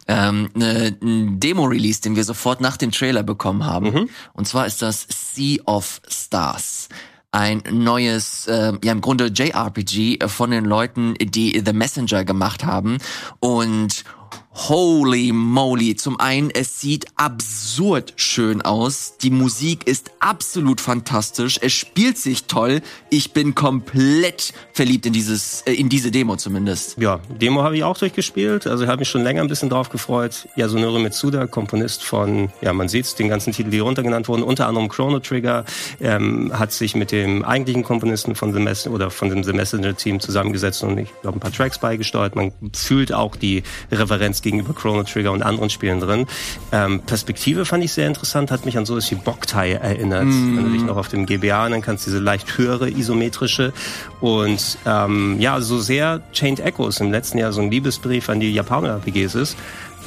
Ähm, ne, ein Demo-Release, den wir sofort nach dem Trailer bekommen haben. Mhm. Und zwar ist das Sea of Stars ein neues, äh, ja im Grunde JRPG von den Leuten, die The Messenger gemacht haben. Und Holy moly. Zum einen, es sieht absurd schön aus. Die Musik ist absolut fantastisch. Es spielt sich toll. Ich bin komplett verliebt in dieses, äh, in diese Demo zumindest. Ja, Demo habe ich auch durchgespielt. Also ich habe mich schon länger ein bisschen drauf gefreut. Yasunori Mitsuda, Komponist von, ja, man sieht's, den ganzen Titel, die runtergenannt wurden, unter anderem Chrono Trigger, ähm, hat sich mit dem eigentlichen Komponisten von The Mess oder von dem The Messenger Team zusammengesetzt und ich glaube ein paar Tracks beigesteuert. Man fühlt auch die Referenz gegenüber Chrono Trigger und anderen Spielen drin. Ähm, Perspektive fand ich sehr interessant, hat mich an sowas wie Boktai erinnert. Mm. Wenn du dich noch auf dem GBA dann kannst, diese leicht höhere isometrische und ähm, ja, so sehr Chained Echoes im letzten Jahr so ein Liebesbrief an die Japaner-RPGs ist,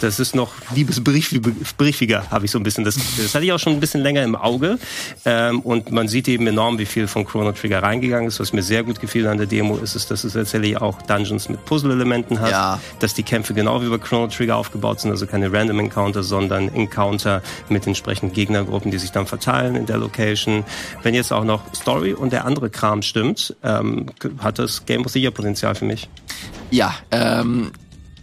das ist noch liebesbriefiger, habe ich so ein bisschen das Gefühl. Das hatte ich auch schon ein bisschen länger im Auge. Ähm, und man sieht eben enorm, wie viel von Chrono Trigger reingegangen ist. Was mir sehr gut gefiel an der Demo ist, ist dass es tatsächlich auch Dungeons mit Puzzle-Elementen hat. Ja. Dass die Kämpfe genau wie bei Chrono Trigger aufgebaut sind, also keine Random Encounter, sondern Encounter mit entsprechenden Gegnergruppen, die sich dann verteilen in der Location. Wenn jetzt auch noch Story und der andere Kram stimmt, ähm, hat das Game of the Year Potenzial für mich. Ja, ähm,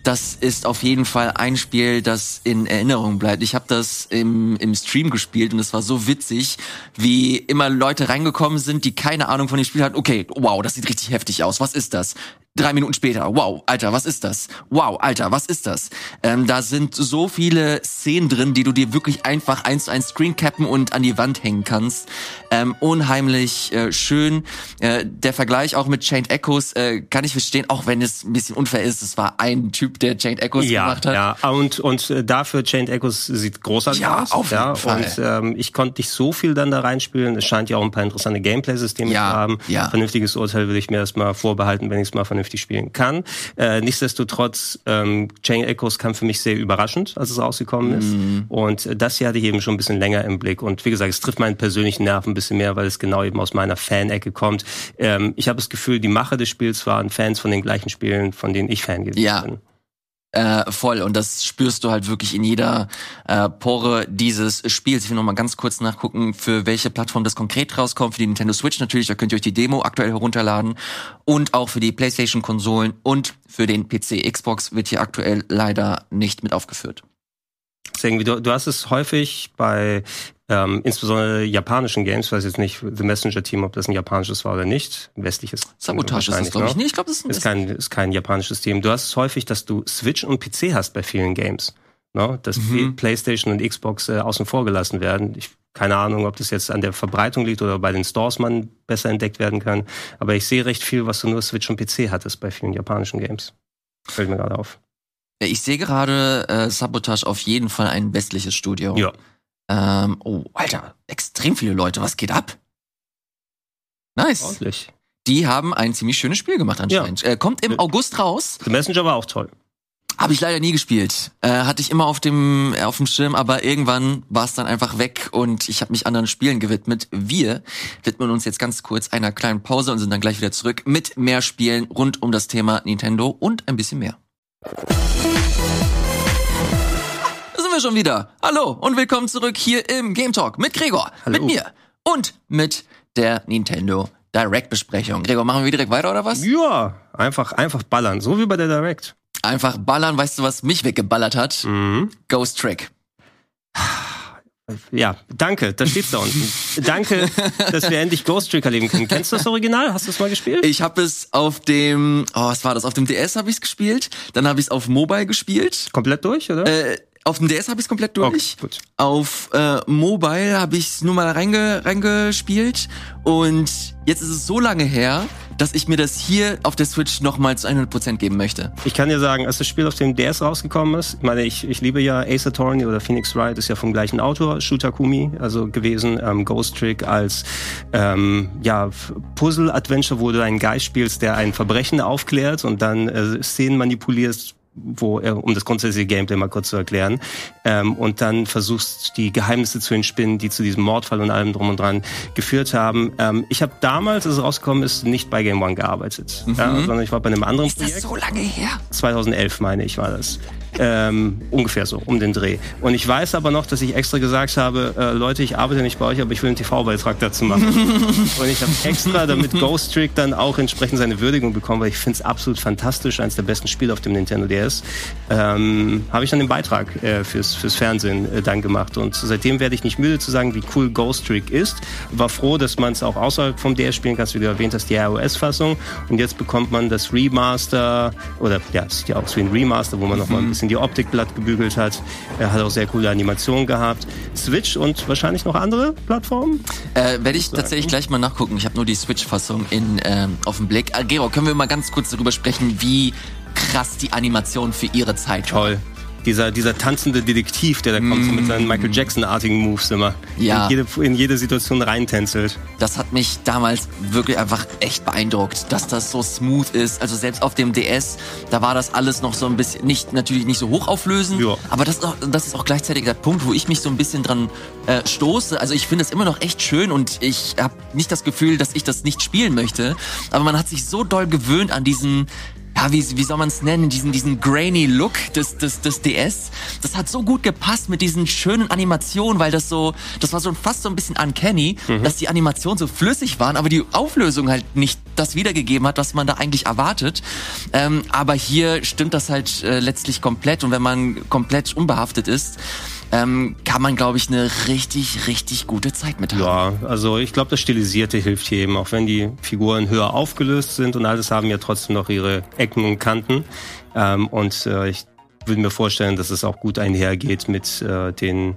das ist auf jeden Fall ein Spiel, das in Erinnerung bleibt. Ich habe das im, im Stream gespielt und es war so witzig, wie immer Leute reingekommen sind, die keine Ahnung von dem Spiel hatten. Okay, wow, das sieht richtig heftig aus. Was ist das? Drei Minuten später, wow, Alter, was ist das? Wow, Alter, was ist das? Ähm, da sind so viele Szenen drin, die du dir wirklich einfach eins zu eins screencappen und an die Wand hängen kannst. Ähm, unheimlich äh, schön. Äh, der Vergleich auch mit Chained Echoes äh, kann ich verstehen, auch wenn es ein bisschen unfair ist. Es war ein Typ, der Chained Echoes ja, gemacht hat. Ja, und, und äh, dafür Chained Echoes sieht großartig ja, aus. Auf jeden ja, Fall. Und ähm, ich konnte nicht so viel dann da reinspielen. Es scheint ja auch ein paar interessante Gameplay-Systeme ja, zu haben. Ja. Vernünftiges Urteil will ich mir erstmal vorbehalten, wenn ich es mal vernünftig vernünftig spielen kann. Äh, nichtsdestotrotz, ähm, Chain Echoes kam für mich sehr überraschend, als es rausgekommen ist. Mm. Und das hier hatte ich eben schon ein bisschen länger im Blick. Und wie gesagt, es trifft meinen persönlichen Nerv ein bisschen mehr, weil es genau eben aus meiner Fan-Ecke kommt. Ähm, ich habe das Gefühl, die Macher des Spiels waren Fans von den gleichen Spielen, von denen ich Fan gewesen ja. bin. Äh, voll. Und das spürst du halt wirklich in jeder äh, Pore dieses Spiels. Ich will noch mal ganz kurz nachgucken, für welche Plattform das konkret rauskommt. Für die Nintendo Switch natürlich, da könnt ihr euch die Demo aktuell herunterladen. Und auch für die PlayStation-Konsolen und für den PC. Xbox wird hier aktuell leider nicht mit aufgeführt. Du, du hast es häufig bei ähm, insbesondere japanischen Games, weiß jetzt nicht, The Messenger Team, ob das ein japanisches war oder nicht. Westliches. Sabotage ist das, glaube ich, nicht. Ich glaube, das ist, ist, kein, ist kein japanisches Team. Du hast es häufig, dass du Switch und PC hast bei vielen Games. Ne? Dass mhm. PlayStation und Xbox äh, außen vor gelassen werden. Ich, keine Ahnung, ob das jetzt an der Verbreitung liegt oder bei den Stores man besser entdeckt werden kann. Aber ich sehe recht viel, was du nur Switch und PC hattest bei vielen japanischen Games. Fällt mir gerade auf. Ich sehe gerade äh, Sabotage auf jeden Fall ein westliches Studio. Ja. Ähm, oh, Alter, extrem viele Leute. Was geht ab? Nice. Ordentlich. Die haben ein ziemlich schönes Spiel gemacht anscheinend. Ja. Äh, kommt im August raus. The Messenger war auch toll. Habe ich leider nie gespielt. Äh, hatte ich immer auf dem äh, auf dem Schirm, aber irgendwann war es dann einfach weg und ich habe mich anderen Spielen gewidmet. Wir widmen uns jetzt ganz kurz einer kleinen Pause und sind dann gleich wieder zurück mit mehr Spielen rund um das Thema Nintendo und ein bisschen mehr sind wir schon wieder. Hallo und willkommen zurück hier im Game Talk mit Gregor, Hallo. mit mir und mit der Nintendo Direct Besprechung. Gregor, machen wir direkt weiter oder was? Ja, einfach einfach ballern, so wie bei der Direct. Einfach ballern, weißt du, was mich weggeballert hat? Mhm. Ghost Trick. Ja, danke, da steht's da unten. [LAUGHS] danke, dass wir endlich Ghost Trick erleben können. Kennst du das Original? Hast du es mal gespielt? Ich habe es auf dem, oh, was war das? Auf dem DS habe ich es gespielt. Dann habe ich es auf Mobile gespielt. Komplett durch, oder? Äh, auf dem DS habe ich es komplett durch. Okay, auf äh, Mobile habe ich es nur mal reinge reingespielt. Und jetzt ist es so lange her, dass ich mir das hier auf der Switch nochmal zu 100% geben möchte. Ich kann dir sagen, als das Spiel auf dem DS rausgekommen ist, ich meine, ich, ich liebe ja Ace Attorney oder Phoenix Wright, ist ja vom gleichen Autor, Shutakumi, also gewesen, ähm, Ghost Trick als ähm, ja, Puzzle-Adventure, wo du einen Geist spielst, der ein Verbrechen aufklärt und dann äh, Szenen manipulierst, wo er, um das grundsätzliche Gameplay mal kurz zu erklären, ähm, und dann versuchst die Geheimnisse zu entspinnen, die zu diesem Mordfall und allem drum und dran geführt haben. Ähm, ich habe damals, als es rausgekommen ist, nicht bei Game One gearbeitet, mhm. ja, sondern ich war bei einem anderen ist Projekt. Ist das so lange her? 2011 meine ich war das. Ähm, ungefähr so, um den Dreh. Und ich weiß aber noch, dass ich extra gesagt habe, äh, Leute, ich arbeite nicht bei euch, aber ich will einen TV-Beitrag dazu machen. [LAUGHS] und ich habe extra, damit Ghost Trick dann auch entsprechend seine Würdigung bekommen, weil ich finde es absolut fantastisch, eines der besten Spiele auf dem Nintendo DS, ähm, habe ich dann den Beitrag äh, fürs, fürs Fernsehen äh, dann gemacht. Und seitdem werde ich nicht müde zu sagen, wie cool Ghost Trick ist. War froh, dass man es auch außerhalb vom DS spielen kann, wie du erwähnt hast, die iOS-Fassung. Und jetzt bekommt man das Remaster, oder ja, es sieht ja aus wie ein Remaster, wo man mhm. noch mal ein bisschen die Optik glatt gebügelt hat. Er hat auch sehr coole Animationen gehabt. Switch und wahrscheinlich noch andere Plattformen? Äh, Werde ich tatsächlich gleich mal nachgucken. Ich habe nur die Switch-Fassung in ähm, auf dem Blick. Äh, Gero, können wir mal ganz kurz darüber sprechen, wie krass die Animation für ihre Zeit war? Toll dieser, dieser tanzende Detektiv, der da kommt, so mit seinen Michael mm. Jackson-artigen Moves immer. Ja. In jede, in jede Situation reintänzelt. Das hat mich damals wirklich einfach echt beeindruckt, dass das so smooth ist. Also selbst auf dem DS, da war das alles noch so ein bisschen, nicht, natürlich nicht so hochauflösend, ja. aber das, das ist auch gleichzeitig der Punkt, wo ich mich so ein bisschen dran äh, stoße. Also ich finde es immer noch echt schön und ich habe nicht das Gefühl, dass ich das nicht spielen möchte, aber man hat sich so doll gewöhnt an diesen ja, wie, wie soll man es nennen, diesen, diesen grainy Look des, des, des DS. Das hat so gut gepasst mit diesen schönen Animationen, weil das so, das war so fast so ein bisschen uncanny, mhm. dass die Animationen so flüssig waren, aber die Auflösung halt nicht das wiedergegeben hat, was man da eigentlich erwartet. Ähm, aber hier stimmt das halt äh, letztlich komplett und wenn man komplett unbehaftet ist, ähm, kann man, glaube ich, eine richtig, richtig gute Zeit mit haben. Ja, also ich glaube, das Stilisierte hilft hier eben, auch wenn die Figuren höher aufgelöst sind und alles haben ja trotzdem noch ihre Ecken und Kanten. Ähm, und äh, ich würde mir vorstellen, dass es auch gut einhergeht mit äh, den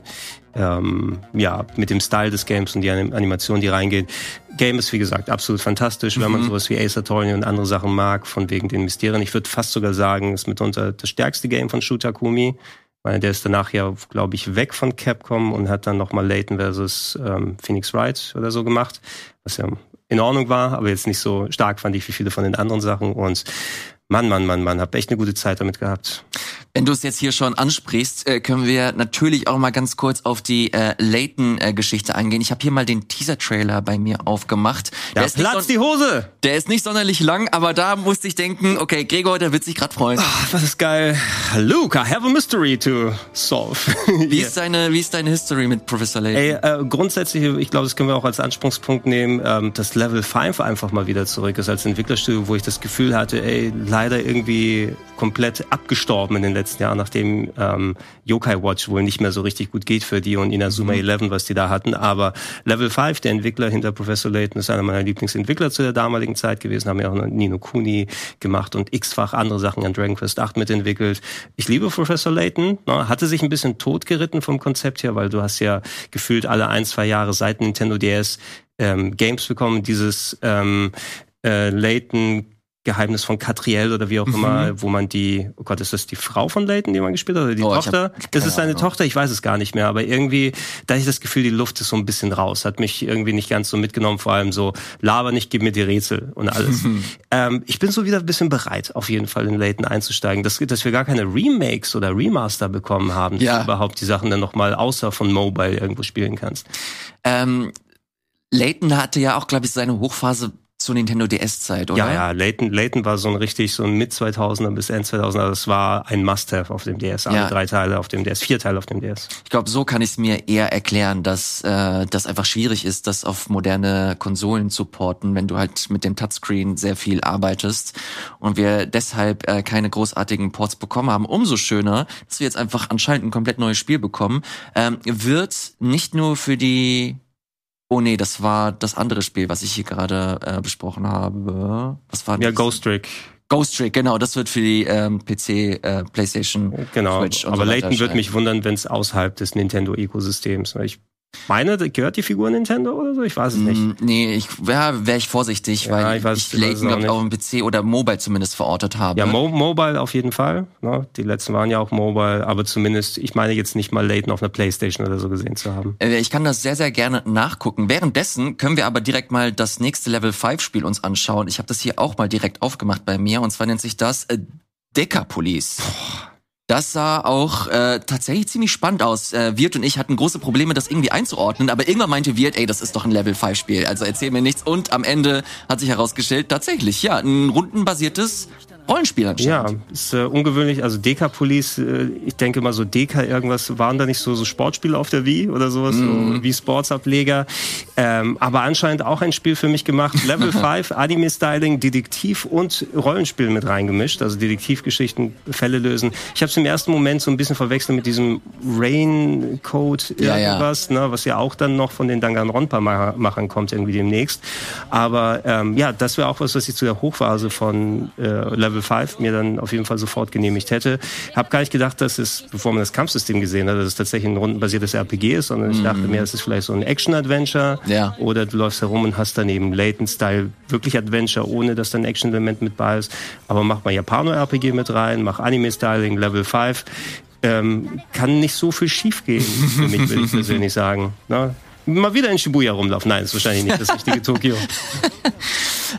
ähm, ja, mit dem Style des Games und die Animation, die reingeht. Game ist, wie gesagt, absolut fantastisch, mhm. wenn man mhm. sowas wie Ace Attorney und andere Sachen mag, von wegen den Mysterien. Ich würde fast sogar sagen, ist mitunter das stärkste Game von Shutakumi weil der ist danach ja, glaube ich, weg von Capcom und hat dann nochmal Layton versus ähm, Phoenix Wright oder so gemacht, was ja in Ordnung war, aber jetzt nicht so stark fand ich wie viele von den anderen Sachen. Und Mann, Mann, Mann, Mann, hab echt eine gute Zeit damit gehabt. Wenn du es jetzt hier schon ansprichst, äh, können wir natürlich auch mal ganz kurz auf die äh, Layton-Geschichte eingehen. Ich habe hier mal den Teaser-Trailer bei mir aufgemacht. Der ja, ist Platz die Hose! Der ist nicht sonderlich lang, aber da musste ich denken, okay, Gregor, der wird sich gerade freuen. Ach, was ist geil. Luke, I have a mystery to solve. [LAUGHS] wie, ist deine, wie ist deine History mit Professor Layton? Ey, äh, grundsätzlich, ich glaube, das können wir auch als Anspruchspunkt nehmen, ähm, dass Level 5 einfach mal wieder zurück ist als Entwicklerstudio, wo ich das Gefühl hatte, ey, leider irgendwie komplett abgestorben in den letzten Jahren, nachdem ähm, Yokai Watch wohl nicht mehr so richtig gut geht für die und Inazuma mhm. 11, was die da hatten. Aber Level 5, der Entwickler hinter Professor Layton, ist einer meiner Lieblingsentwickler zu der damaligen Zeit gewesen, haben ja auch Nino Kuni gemacht und x-fach andere Sachen an Dragon Quest 8 mitentwickelt. Ich liebe Professor Layton, ne, hatte sich ein bisschen totgeritten vom Konzept her, weil du hast ja gefühlt alle ein, zwei Jahre seit Nintendo DS ähm, Games bekommen, dieses ähm, äh, Layton Geheimnis von Catriel oder wie auch mhm. immer, wo man die, oh Gott, ist das die Frau von Layton, die man gespielt hat, oder die oh, Tochter? Das ist seine Ahnung. Tochter, ich weiß es gar nicht mehr, aber irgendwie, da hatte ich das Gefühl, die Luft ist so ein bisschen raus, hat mich irgendwie nicht ganz so mitgenommen, vor allem so, laber nicht, gib mir die Rätsel und alles. [LAUGHS] ähm, ich bin so wieder ein bisschen bereit, auf jeden Fall in Layton einzusteigen, dass, dass wir gar keine Remakes oder Remaster bekommen haben, ja. dass du überhaupt die Sachen dann nochmal außer von Mobile irgendwo spielen kannst. Ähm, Layton hatte ja auch, glaube ich, seine Hochphase zur Nintendo DS-Zeit, oder? Ja, ja, Layton, Layton war so ein richtig, so ein mit 2000er bis End 2000er, das war ein Must-Have auf dem DS, alle ja. drei Teile auf dem DS, vier Teile auf dem DS. Ich glaube, so kann ich es mir eher erklären, dass äh, das einfach schwierig ist, das auf moderne Konsolen zu porten, wenn du halt mit dem Touchscreen sehr viel arbeitest und wir deshalb äh, keine großartigen Ports bekommen haben. Umso schöner, dass wir jetzt einfach anscheinend ein komplett neues Spiel bekommen, ähm, wird nicht nur für die Oh nee, das war das andere Spiel, was ich hier gerade äh, besprochen habe. Was war das? Ja, Ghost Trick. Ghost Trick, genau, das wird für die ähm, PC, äh, PlayStation, genau. Switch und Aber so Layton würde mich wundern, wenn es außerhalb des Nintendo-Ökosystems. Ich meine, gehört die Figur Nintendo oder so? Ich weiß es nicht. Mm, nee, ich wäre wär ich vorsichtig, ja, weil ich, weiß, ich Layton, glaube auf dem PC oder Mobile zumindest verortet habe. Ja, Mo Mobile auf jeden Fall. Ne? Die letzten waren ja auch Mobile, aber zumindest, ich meine jetzt nicht mal Layton auf einer Playstation oder so gesehen zu haben. Äh, ich kann das sehr, sehr gerne nachgucken. Währenddessen können wir aber direkt mal das nächste Level 5 Spiel uns anschauen. Ich habe das hier auch mal direkt aufgemacht bei mir und zwar nennt sich das äh, Decapolis. Das sah auch äh, tatsächlich ziemlich spannend aus. Äh, Wirt und ich hatten große Probleme, das irgendwie einzuordnen, aber irgendwann meinte Wirt, ey, das ist doch ein Level 5 Spiel, also erzähl mir nichts. Und am Ende hat sich herausgestellt, tatsächlich, ja, ein rundenbasiertes Rollenspiel anscheinend. Ja, ist äh, ungewöhnlich. Also Deka-Police, äh, ich denke mal so Deka irgendwas, waren da nicht so, so Sportspiele auf der Wii oder sowas, mm. so wie Sportsableger. Ähm, aber anscheinend auch ein Spiel für mich gemacht. Level [LAUGHS] 5, Anime-Styling, Detektiv und Rollenspiel mit reingemischt. Also Detektivgeschichten, Fälle lösen. Ich habe es im ersten Moment so ein bisschen verwechselt mit diesem Raincoat irgendwas, ja, ja. Ne, was ja auch dann noch von den Danganronpa-Machern kommt irgendwie demnächst. Aber ähm, ja, das wäre auch was, was ich zu der Hochphase von äh, Level Level 5 mir dann auf jeden Fall sofort genehmigt hätte. Habe gar nicht gedacht, dass es, bevor man das Kampfsystem gesehen hat, dass es tatsächlich ein rundenbasiertes RPG ist, sondern ich dachte mir, es ist vielleicht so ein Action-Adventure ja. oder du läufst herum und hast daneben Layton-Style wirklich Adventure, ohne dass da ein Action-Element mit bei ist. Aber mach mal Japano-RPG mit rein, mach Anime-Styling, Level 5. Ähm, kann nicht so viel schiefgehen, für mich, würde ich persönlich [LAUGHS] sagen. Na, ne? mal wieder in Shibuya rumlaufen. Nein, ist wahrscheinlich nicht das [LAUGHS] richtige Tokio.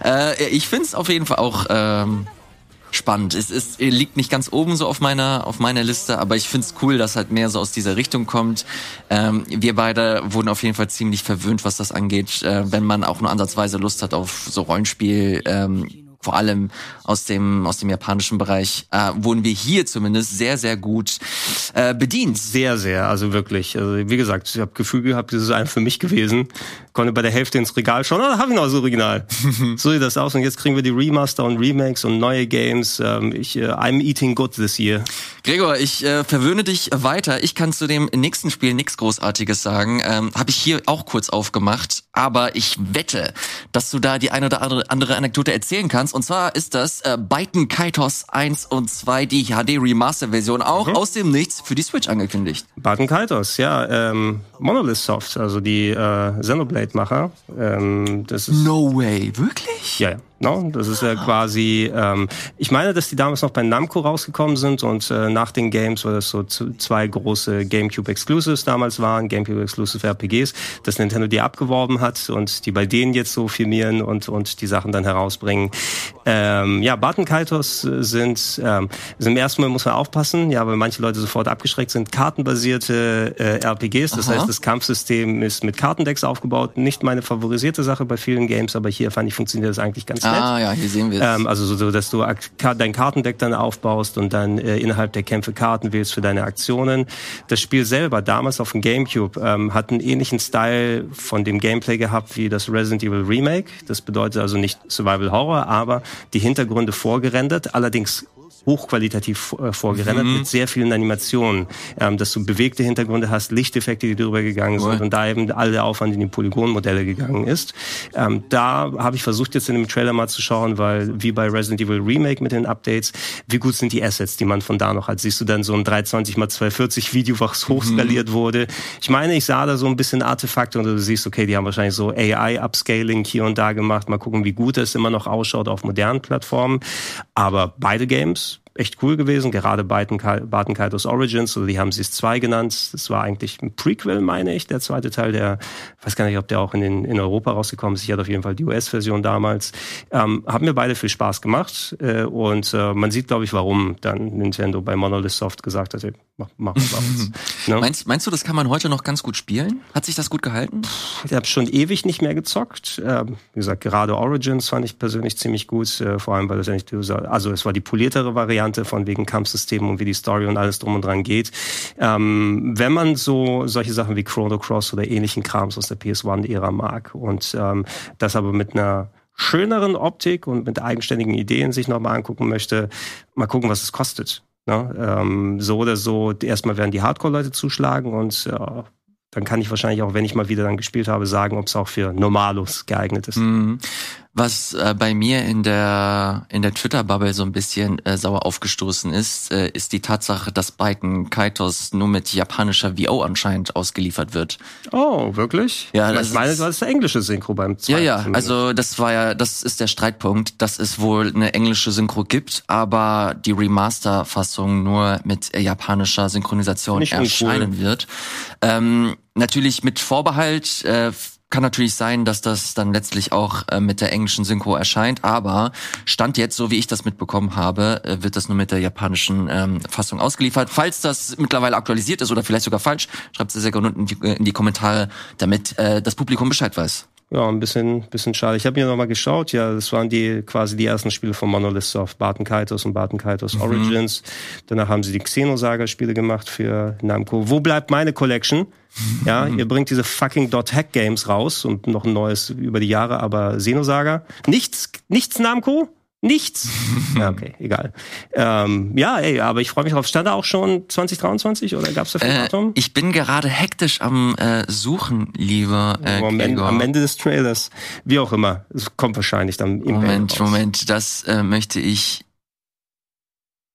äh, ich finde es auf jeden Fall auch ähm, spannend. Es ist, liegt nicht ganz oben so auf meiner, auf meiner Liste, aber ich finde es cool, dass halt mehr so aus dieser Richtung kommt. Ähm, wir beide wurden auf jeden Fall ziemlich verwöhnt, was das angeht, äh, wenn man auch nur ansatzweise Lust hat auf so Rollenspiel. Ähm, vor allem aus dem aus dem japanischen Bereich äh, wurden wir hier zumindest sehr sehr gut äh, bedient. Sehr sehr, also wirklich. Also wie gesagt, ich habe Gefühl gehabt, das ist einfach für mich gewesen konnte bei der Hälfte ins Regal schauen, oh, da habe ich noch das Original. [LAUGHS] so sieht das aus und jetzt kriegen wir die Remaster und Remakes und neue Games. Ähm, ich, äh, I'm eating good this year. Gregor, ich äh, verwöhne dich weiter. Ich kann zu dem nächsten Spiel nichts Großartiges sagen. Ähm, habe ich hier auch kurz aufgemacht, aber ich wette, dass du da die eine oder andere Anekdote erzählen kannst. Und zwar ist das äh, Byten Kaitos 1 und 2, die HD Remaster Version, auch mhm. aus dem Nichts für die Switch angekündigt. Byten Kaitos, ja. Ähm, Monolith Soft, also die äh, Xenoblade Macher. Ähm, das ist, no way, wirklich? Ja, ja. No, das ist ja quasi, ähm, ich meine, dass die damals noch bei Namco rausgekommen sind und äh, nach den Games, weil das so zwei große GameCube Exclusives damals waren, GameCube Exclusive RPGs, dass Nintendo die abgeworben hat und die bei denen jetzt so firmieren und, und die Sachen dann herausbringen. Ähm, ja, Barton Kaitos sind, ähm, also im ersten Mal muss man aufpassen, ja, weil manche Leute sofort abgeschreckt sind, kartenbasierte äh, RPGs, das Aha. heißt, das Kampfsystem ist mit Kartendecks aufgebaut, nicht meine favorisierte Sache bei vielen Games, aber hier fand ich, funktioniert das eigentlich ganz nett. Ah ja, hier sehen wir es. Ähm, also so, dass du dein Kartendeck dann aufbaust und dann äh, innerhalb der Kämpfe Karten wählst für deine Aktionen. Das Spiel selber, damals auf dem Gamecube, ähm, hat einen ähnlichen Style von dem Gameplay gehabt wie das Resident Evil Remake. Das bedeutet also nicht Survival Horror, aber die Hintergründe vorgerendert, allerdings hochqualitativ äh, vorgerendert mhm. mit sehr vielen Animationen, ähm, dass du bewegte Hintergründe hast, Lichteffekte, die drüber gegangen sind cool. und da eben all der Aufwand in die Polygonmodelle gegangen ist. Ähm, da habe ich versucht jetzt in dem Trailer mal zu schauen, weil wie bei Resident Evil Remake mit den Updates, wie gut sind die Assets, die man von da noch hat. Siehst du dann so ein 320 x 240 Video, was hochskaliert mhm. wurde. Ich meine, ich sah da so ein bisschen Artefakte und du siehst, okay, die haben wahrscheinlich so AI-Upscaling hier und da gemacht. Mal gucken, wie gut es immer noch ausschaut auf modernen Plattformen. Aber beide Games echt cool gewesen, gerade Barton, Kaitos Origins, oder die haben sie es zwei genannt. Das war eigentlich ein Prequel, meine ich, der zweite Teil, der, weiß gar nicht, ob der auch in, den, in Europa rausgekommen ist. Ich hatte auf jeden Fall die US-Version damals. Ähm, haben mir beide viel Spaß gemacht äh, und äh, man sieht, glaube ich, warum dann Nintendo bei Monolith Soft gesagt hat, mach, mach was. [LAUGHS] ne? meinst, meinst du, das kann man heute noch ganz gut spielen? Hat sich das gut gehalten? Ich habe schon ewig nicht mehr gezockt. Äh, wie gesagt, gerade Origins fand ich persönlich ziemlich gut, äh, vor allem, weil das ja nicht, also es war die poliertere Variante Variante von wegen Kampfsystemen und wie die Story und alles drum und dran geht. Ähm, wenn man so solche Sachen wie Chrono Cross oder ähnlichen Krams aus der PS1-Ära mag und ähm, das aber mit einer schöneren Optik und mit eigenständigen Ideen sich nochmal angucken möchte, mal gucken, was es kostet. Ne? Ähm, so oder so, erstmal werden die Hardcore-Leute zuschlagen und äh, dann kann ich wahrscheinlich auch, wenn ich mal wieder dann gespielt habe, sagen, ob es auch für Normalos geeignet ist. Mhm. Was äh, bei mir in der in der Twitter-Bubble so ein bisschen äh, sauer aufgestoßen ist, äh, ist die Tatsache, dass Byton Kaitos nur mit japanischer VO anscheinend ausgeliefert wird. Oh, wirklich? Ja, das ich meine, das war das englische Synchro beim zweiten. Ja, ja, also das war ja, das ist der Streitpunkt, dass es wohl eine englische Synchro gibt, aber die Remaster-Fassung nur mit japanischer Synchronisation erscheinen cool. wird. Ähm, natürlich mit Vorbehalt. Äh, kann natürlich sein, dass das dann letztlich auch äh, mit der englischen Synchro erscheint, aber Stand jetzt, so wie ich das mitbekommen habe, äh, wird das nur mit der japanischen ähm, Fassung ausgeliefert. Falls das mittlerweile aktualisiert ist oder vielleicht sogar falsch, schreibt es sehr gerne unten in die, in die Kommentare, damit äh, das Publikum Bescheid weiß. Ja, ein bisschen, bisschen schade. Ich habe mir nochmal geschaut, ja, das waren die quasi die ersten Spiele von Monolith Soft, Barton Kaitos und Barton Kaitos mhm. Origins. Danach haben sie die Xenosaga-Spiele gemacht für Namco. Wo bleibt meine Collection? [LAUGHS] Ja, ihr bringt diese fucking Dot Hack Games raus und noch ein neues über die Jahre, aber Xenosaga. Nichts, nichts Namco? Nichts. [LAUGHS] ja, okay, egal. Ähm, ja, ey, aber ich freue mich drauf. Stand da auch schon 2023 oder gab's dafür ein Äh, Datum? ich bin gerade hektisch am äh, Suchen, lieber äh, am, Ende, Gregor. am Ende des Trailers. Wie auch immer. Es kommt wahrscheinlich dann im Moment. Moment, das äh, möchte ich.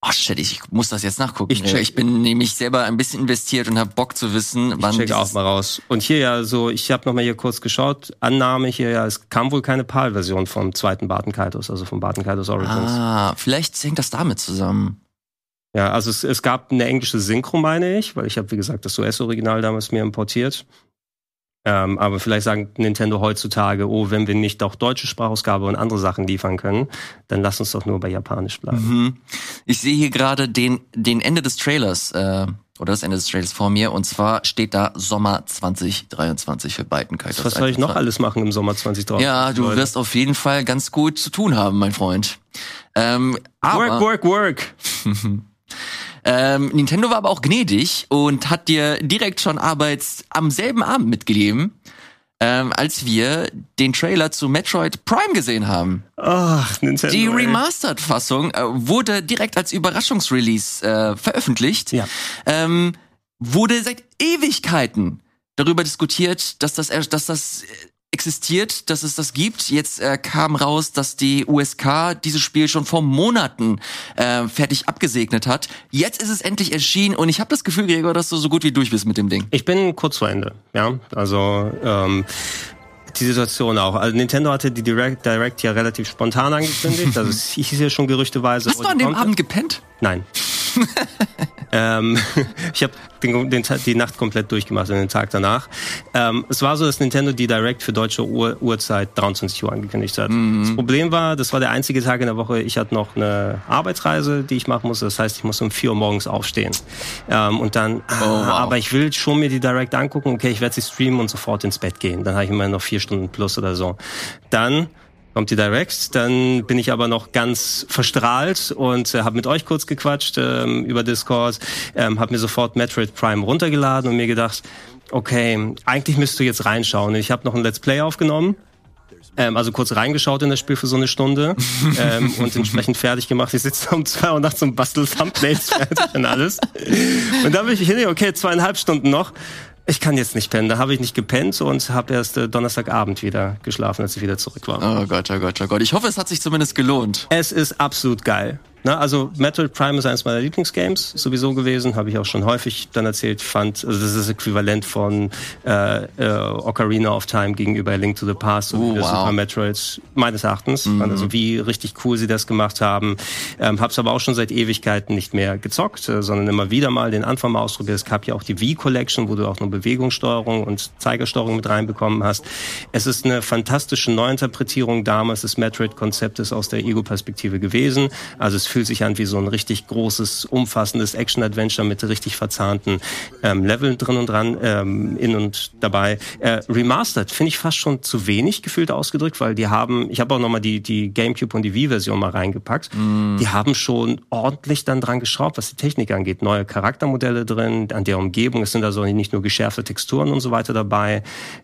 Oh shit, ich muss das jetzt nachgucken. Ich check- ich bin nämlich selber ein bisschen investiert und habe Bock zu wissen, wann Ich check auch mal raus. Und hier ja so, ich habe noch mal hier kurz geschaut. Annahme hier ja, es kam wohl keine PAL-Version vom zweiten Barton Kaitos, also vom Barton Kaitos Origins. Ah, vielleicht hängt das damit zusammen. Ja, also es, es gab eine englische Synchro, meine ich, weil ich habe wie gesagt das US-Original damals mir importiert. Ähm, aber vielleicht sagen Nintendo heutzutage, oh, wenn wir nicht auch deutsche Sprachausgabe und andere Sachen liefern können, dann lass uns doch nur bei Japanisch bleiben. Mhm. Ich sehe hier gerade den, den Ende des Trailers, äh, oder das Ende des Trailers vor mir, und zwar steht da Sommer 2023 für beiden Kaitos. Was soll ich noch alles machen im Sommer 2023? Ja, du Leute? wirst auf jeden Fall ganz gut zu tun haben, mein Freund. Ähm, Work, work, work. [LAUGHS] Ähm, Nintendo war aber auch gnädig und hat dir direkt schon Arbeits am selben Abend mitgegeben, ähm, als wir den Trailer zu Metroid Prime gesehen haben. Ach, Nintendo. Die. Remastered-Fassung äh, wurde direkt als Überraschungsrelease äh, veröffentlicht. Ja. Ähm, wurde seit Ewigkeiten darüber diskutiert, dass das, dass das existiert, dass es das gibt. Jetzt äh, kam raus, dass die USK dieses Spiel schon vor Monaten äh, fertig abgesegnet hat. Jetzt ist es endlich erschienen und ich habe das Gefühl, Gregor, dass du so gut wie durch bist mit dem Ding. Ich bin kurz vor Ende, ja. Also ähm, die Situation auch. Also Nintendo hatte die Direct, Direct ja relativ spontan angekündigt. [LAUGHS] Also es hieß ja schon gerüchteweise. Hast oh, du an dem Abend gepennt? Nein. [LAUGHS] ähm, [LAUGHS] ich habe den, den, die Nacht komplett durchgemacht und den Tag danach. Ähm, es war so, dass Nintendo die Direct für deutsche Uhr, Uhrzeit 23 Uhr angekündigt hat. Das Problem war, das war der einzige Tag in der Woche, ich hatte noch eine Arbeitsreise, die ich machen musste. Das heißt, ich musste um 4 Uhr morgens aufstehen. Ähm, und dann, ah, wow. aber ich will schon mir die Direct angucken. Okay, ich werde sie streamen und sofort ins Bett gehen. Dann habe ich immer noch vier Stunden plus oder so. Dann kommt die Direct, dann bin ich aber noch ganz verstrahlt und äh, habe mit euch kurz gequatscht ähm, über Discord, ähm, habe mir sofort Metroid Prime runtergeladen und mir gedacht, okay, eigentlich müsstest du jetzt reinschauen. Ich habe noch ein Let's Play aufgenommen. Ähm, also kurz reingeschaut in das Spiel für so eine Stunde [LAUGHS] ähm, und entsprechend fertig gemacht. Ich sitze um zwei Uhr nachts und bastel Thumbnails [LAUGHS] fertig und alles. Und dann bin ich hin, okay, zweieinhalb Stunden noch. Ich kann jetzt nicht pennen. Da habe ich nicht gepennt und habe erst äh, Donnerstagabend wieder geschlafen, als ich wieder zurück war. Oh Gott, oh Gott, oh Gott. Ich hoffe, es hat sich zumindest gelohnt. Es ist absolut geil. Na, also Metroid Prime ist eines meiner Lieblingsgames sowieso gewesen, habe ich auch schon häufig dann erzählt. Fand, also das ist das Äquivalent von äh, äh, Ocarina of Time gegenüber Link to the Past und Oh, wow. Super Metroid meines Erachtens. Also wie richtig cool sie das gemacht haben. Ähm, hab's aber auch schon seit Ewigkeiten nicht mehr gezockt, äh, sondern immer wieder mal den Anfang mal ausprobiert. Es gab ja auch die Wii Collection, wo du auch nur Bewegungssteuerung und Zeigersteuerung mit reinbekommen hast. Es ist eine fantastische Neuinterpretierung damals des Metroid-Konzeptes aus der Ego-Perspektive gewesen. Also es fühlt sich an wie so ein richtig großes, umfassendes Action-Adventure mit richtig verzahnten ähm, Leveln drin und dran, ähm, in und dabei. Äh, remastered finde ich fast schon zu wenig gefühlt ausgedrückt, weil die haben, ich habe auch nochmal die, die GameCube und die Wii-Version mal reingepackt. Die haben schon ordentlich dann dran geschraubt, was die Technik angeht. Neue Charaktermodelle drin, an der Umgebung. Es sind also nicht nur geschärfte Texturen und so weiter dabei.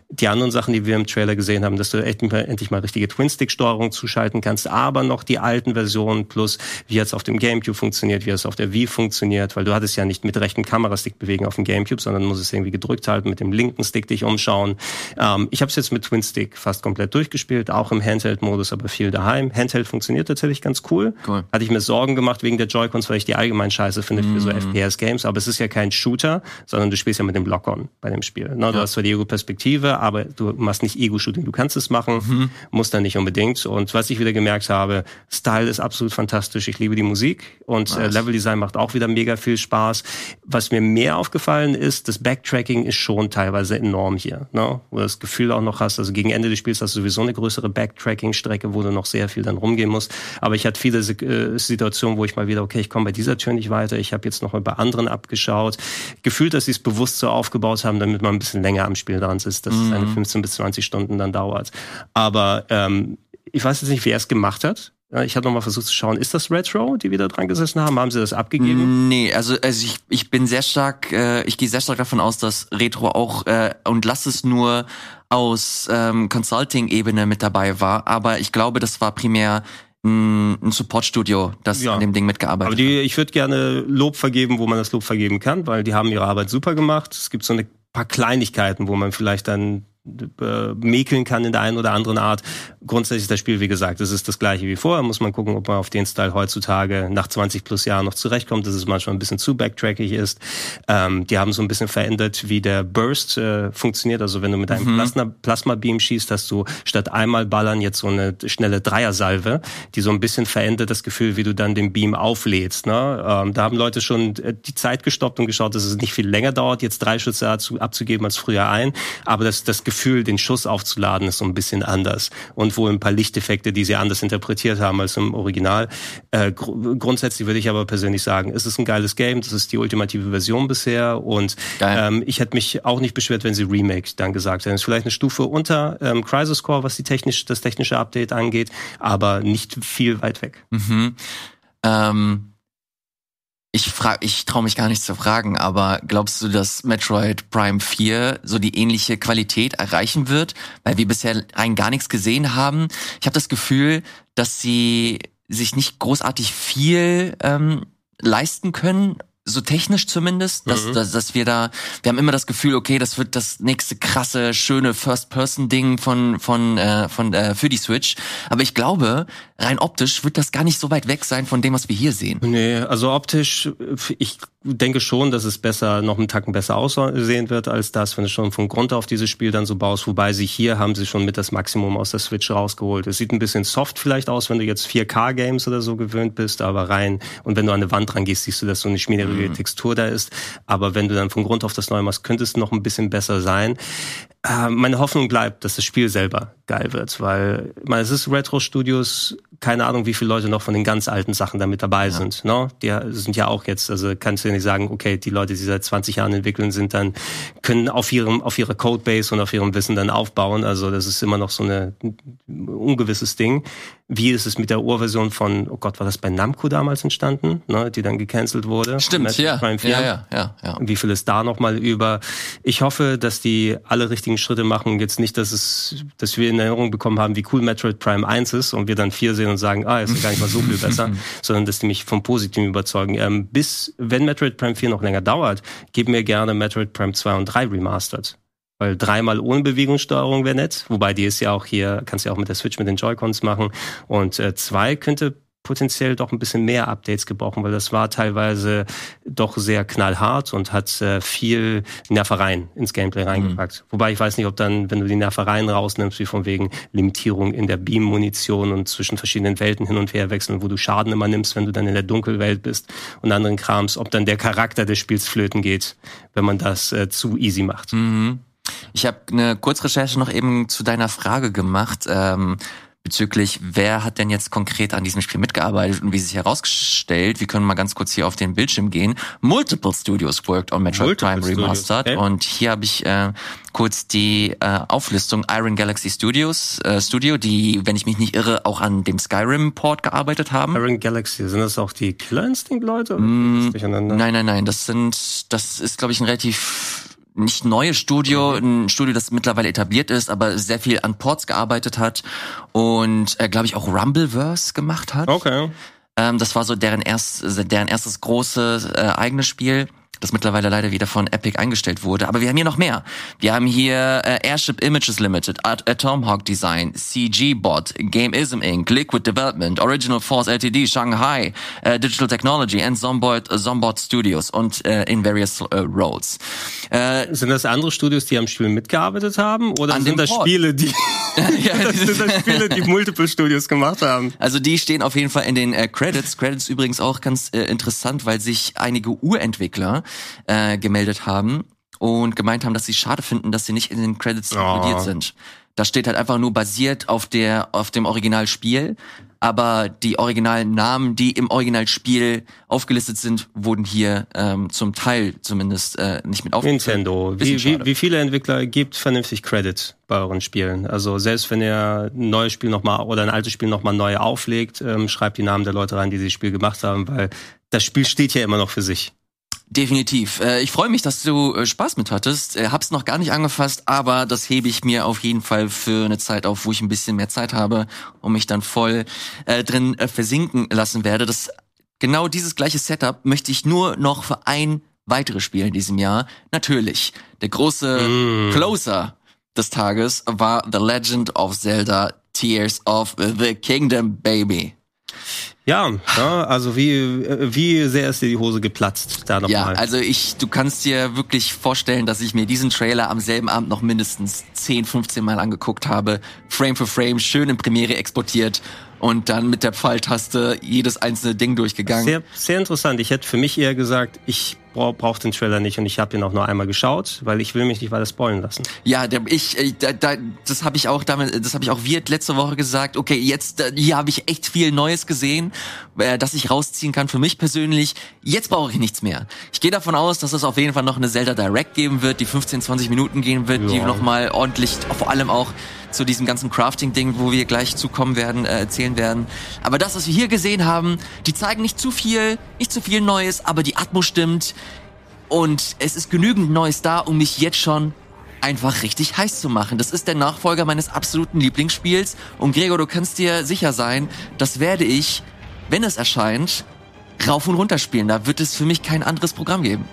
Die anderen Sachen, die wir im Trailer gesehen haben, dass du endlich mal richtige Twin-Stick-Steuerung zuschalten kannst, aber noch die alten Versionen plus wie jetzt auf dem GameCube funktioniert, wie es auf der Wii funktioniert, weil du hattest ja nicht mit rechten Kamerastick bewegen auf dem GameCube, sondern musst es irgendwie gedrückt halten, mit dem linken Stick dich umschauen. Ähm, ich habe es jetzt mit Twin Stick fast komplett durchgespielt, auch im Handheld-Modus, aber viel daheim. Handheld funktioniert tatsächlich ganz cool. Cool. Hatte ich mir Sorgen gemacht wegen der Joy-Cons, weil ich die allgemein scheiße finde für so FPS-Games, aber es ist ja kein Shooter, sondern du spielst ja mit dem Lock-On bei dem Spiel. Ne? Du hast zwar die Ego-Perspektive, aber du machst nicht Ego-Shooting. Du kannst es machen, musst dann nicht unbedingt. Und was ich wieder gemerkt habe, Style ist absolut fantastisch. Ich liebe liebe die Musik und äh, nice. äh, Leveldesign macht auch wieder mega viel Spaß. Was mir mehr aufgefallen ist, das Backtracking ist schon teilweise enorm hier. Ne? Wo du das Gefühl auch noch hast, also gegen Ende des Spiels hast du sowieso eine größere Backtracking-Strecke, wo du noch sehr viel dann rumgehen musst. Aber ich hatte viele äh, Situationen, wo ich mal wieder, okay, ich komme bei dieser Tür nicht weiter, ich habe jetzt noch mal bei anderen abgeschaut. Gefühlt, dass sie es bewusst so aufgebaut haben, damit man ein bisschen länger am Spiel dran sitzt, dass mhm. es eine 15 bis 20 Stunden dann dauert. Aber ähm, ich weiß jetzt nicht, wer es gemacht hat. Ich habe nochmal versucht zu schauen, ist das Retro, die wir da dran gesessen haben? Haben sie das abgegeben? Nee, also, also ich, ich bin sehr stark, äh, ich gehe sehr stark davon aus, dass Retro auch, äh, und lass es nur aus ähm, Consulting-Ebene mit dabei war, aber ich glaube, das war primär ein, ein Support-Studio, das ja. an dem Ding mitgearbeitet hat. Aber die, ich würde gerne Lob vergeben, wo man das Lob vergeben kann, weil die haben ihre Arbeit super gemacht. Es gibt so eine paar Kleinigkeiten, wo man vielleicht dann äh, mäkeln kann in der einen oder anderen Art. Grundsätzlich das Spiel, wie gesagt, es ist das gleiche wie vorher. Muss man gucken, ob man auf den Style heutzutage nach 20 plus Jahren noch zurechtkommt, dass es manchmal ein bisschen zu backtrackig ist. Ähm, die haben so ein bisschen verändert, wie der Burst äh, funktioniert. Also wenn du mit einem mhm. Plasma, Plasma Beam schießt, hast du statt einmal ballern jetzt so eine schnelle Dreiersalve, die so ein bisschen verändert das Gefühl, wie du dann den Beam auflädst. Ne? Ähm, da haben Leute schon äh, die Zeit gestoppt und geschaut, dass es nicht viel länger dauert, jetzt drei Schüsse abzugeben als früher ein. Aber das, das Gefühl Gefühl, den Schuss aufzuladen, ist so ein bisschen anders. Und wohl ein paar Lichteffekte, die sie anders interpretiert haben als im Original. Äh, gr grundsätzlich würde ich aber persönlich sagen, es ist ein geiles Game, das ist die ultimative Version bisher und ähm, ich hätte mich auch nicht beschwert, wenn sie Remake dann gesagt hätten. Es ist vielleicht eine Stufe unter ähm, Crisis Core, was die technisch, das technische Update angeht, aber nicht viel weit weg. Mhm. Ähm ich frag, ich traue mich gar nicht zu fragen, aber glaubst du, dass Metroid Prime 4 so die ähnliche Qualität erreichen wird, weil wir bisher rein gar nichts gesehen haben? Ich habe das Gefühl, dass sie sich nicht großartig viel ähm, leisten können so technisch zumindest, dass, mhm. dass, dass wir da, wir haben immer das Gefühl, okay, das wird das nächste krasse, schöne First-Person-Ding von, von, äh, von äh, für die Switch. Aber ich glaube, rein optisch wird das gar nicht so weit weg sein von dem, was wir hier sehen. Nee, also optisch, ich denke schon, dass es besser, noch einen Tacken besser aussehen wird als das, wenn du schon von Grund auf dieses Spiel dann so baust. Wobei sie hier haben sie schon mit das Maximum aus der Switch rausgeholt. Es sieht ein bisschen soft vielleicht aus, wenn du jetzt 4K-Games oder so gewöhnt bist, aber rein, und wenn du an eine Wand rangehst, siehst du, dass so eine schmierige mhm. Textur da ist. Aber wenn du dann von Grund auf das Neue machst, könnte es noch ein bisschen besser sein. Äh, meine Hoffnung bleibt, dass das Spiel selber geil wird, weil man, es ist Retro Studios, keine Ahnung, wie viele Leute noch von den ganz alten Sachen da mit dabei ja. sind. Ne? Die sind ja auch jetzt, also kannst du ja nicht sagen, okay, die Leute, die seit 20 Jahren entwickeln, sind dann können auf ihrem auf ihrer Codebase und auf ihrem Wissen dann aufbauen. Also das ist immer noch so eine ein ungewisses Ding. Wie ist es mit der Urversion von, oh Gott, war das bei Namco damals entstanden, ne, die dann gecancelt wurde? Stimmt, ja. ja, ja, ja, ja. Wie viel ist da nochmal über? Ich hoffe, dass die alle richtigen Schritte machen. Jetzt nicht, dass es, dass wir in Erinnerung bekommen haben, wie cool Metroid Prime 1 ist und wir dann 4 sehen und sagen, ah, ist gar nicht mal so viel besser, [LAUGHS] sondern dass die mich vom Positiven überzeugen. Ähm, bis, wenn Metroid Prime 4 noch länger dauert, gib mir gerne Metroid Prime 2 und 3 remastered. Weil dreimal ohne Bewegungssteuerung wäre nett, wobei die ist ja auch hier, kannst ja auch mit der Switch mit den Joy-Cons machen. Und äh, zwei könnte potenziell doch ein bisschen mehr Updates gebrauchen, weil das war teilweise doch sehr knallhart und hat äh, viel Nervereien ins Gameplay mhm. reingepackt. Mhm. Wobei ich weiß nicht, ob dann, wenn du die Nervereien rausnimmst, wie von wegen Limitierung in der Beam-Munition und zwischen verschiedenen Welten hin und her wechseln, wo du Schaden immer nimmst, wenn du dann in der Dunkelwelt bist und anderen Krams, ob dann der Charakter des Spiels flöten geht, wenn man das äh, zu easy macht. Mhm. Ich habe eine Kurzrecherche noch eben zu deiner Frage gemacht. Ähm, bezüglich, wer hat denn jetzt konkret an diesem Spiel mitgearbeitet und wie sich herausgestellt, wir können mal ganz kurz hier auf den Bildschirm gehen. Multiple Studios worked on Metroid Multiple Prime Remastered okay. und hier habe ich äh, kurz die äh, Auflistung Iron Galaxy Studios äh, Studio, die, wenn ich mich nicht irre, auch an dem Skyrim Port gearbeitet haben. Iron Galaxy, sind das auch die Killer Instinct Leute? Mm, nein, nein, nein, das sind, das ist glaube ich ein relativ nicht neue Studio, ein Studio, das mittlerweile etabliert ist, aber sehr viel an Ports gearbeitet hat und äh, glaube ich auch Rumbleverse gemacht hat. Okay. Ähm, das war so deren erst, deren erstes großes äh, eigenes Spiel. Das mittlerweile leider wieder von Epic eingestellt wurde. Aber wir haben hier noch mehr. Wir haben hier äh, Airship Images Limited, At Atomhawk Design, CG Bot, Gameism Inc., Liquid Development, Original Force Ltd, Shanghai, äh, Digital Technology and Zombot, äh, Zombot Studios und äh, in various äh, roles. Äh, sind das andere Studios, die am Spiel mitgearbeitet haben? Oder sind das Port. Spiele, die, [LAUGHS] [LAUGHS] ja, sind das Spiele, die Multiple Studios gemacht haben? Also die stehen auf jeden Fall in den äh, Credits. Credits übrigens auch ganz äh, interessant, weil sich einige Urentwickler äh, gemeldet haben und gemeint haben, dass sie schade finden, dass sie nicht in den Credits oh. inkludiert sind. Da steht halt einfach nur basiert auf der auf dem Originalspiel, aber die originalen Namen, die im Originalspiel aufgelistet sind, wurden hier ähm, zum Teil zumindest äh, nicht mit aufgelistet. Nintendo, wie, wie, wie viele Entwickler gibt vernünftig Credit bei euren Spielen? Also selbst wenn ihr ein neues Spiel nochmal oder ein altes Spiel nochmal neu auflegt, ähm, schreibt die Namen der Leute rein, die dieses Spiel gemacht haben, weil das Spiel steht ja immer noch für sich. Definitiv. Äh, ich freue mich, dass du äh, Spaß mit hattest. Äh, hab's noch gar nicht angefasst, aber das hebe ich mir auf jeden Fall für eine Zeit auf, wo ich ein bisschen mehr Zeit habe und mich dann voll drin versinken lassen werde. Das genau dieses gleiche Setup möchte ich nur noch für ein weiteres Spiel in diesem Jahr. Natürlich. Der große mm. Closer des Tages war The Legend of Zelda Tears of the Kingdom Baby. Ja, ja, also wie, wie sehr ist dir die Hose geplatzt da nochmal? Ja, mal. also ich, du kannst dir wirklich vorstellen, dass ich mir diesen Trailer am selben Abend noch mindestens 10, 15 Mal angeguckt habe. Frame für Frame, schön in Premiere exportiert und dann mit der Pfeiltaste jedes einzelne Ding durchgegangen. Sehr, sehr interessant. Ich hätte für mich eher gesagt, ich brauche den Trailer nicht und ich habe ihn auch nur einmal geschaut, weil ich will mich nicht weiter spoilen lassen. Ja, ich, äh, da, da, das habe ich auch damit, das habe ich auch Wirt letzte Woche gesagt. Okay, jetzt hier habe ich echt viel Neues gesehen, äh, das ich rausziehen kann für mich persönlich. Jetzt brauche ich nichts mehr. Ich gehe davon aus, dass es auf jeden Fall noch eine Zelda Direct geben wird, die 15, 20 Minuten gehen wird, ja. die nochmal ordentlich, vor allem auch zu diesem ganzen Crafting-Ding, wo wir gleich zukommen werden, äh, erzählen werden. Aber das, was wir hier gesehen haben, die zeigen nicht zu viel, nicht zu viel Neues, aber die Atmo stimmt. Und es ist genügend Neues da, um mich jetzt schon einfach richtig heiß zu machen. Das ist der Nachfolger meines absoluten Lieblingsspiels. Und Gregor, du kannst dir sicher sein, das werde ich, wenn es erscheint, rauf und runter spielen. Da wird es für mich kein anderes Programm geben.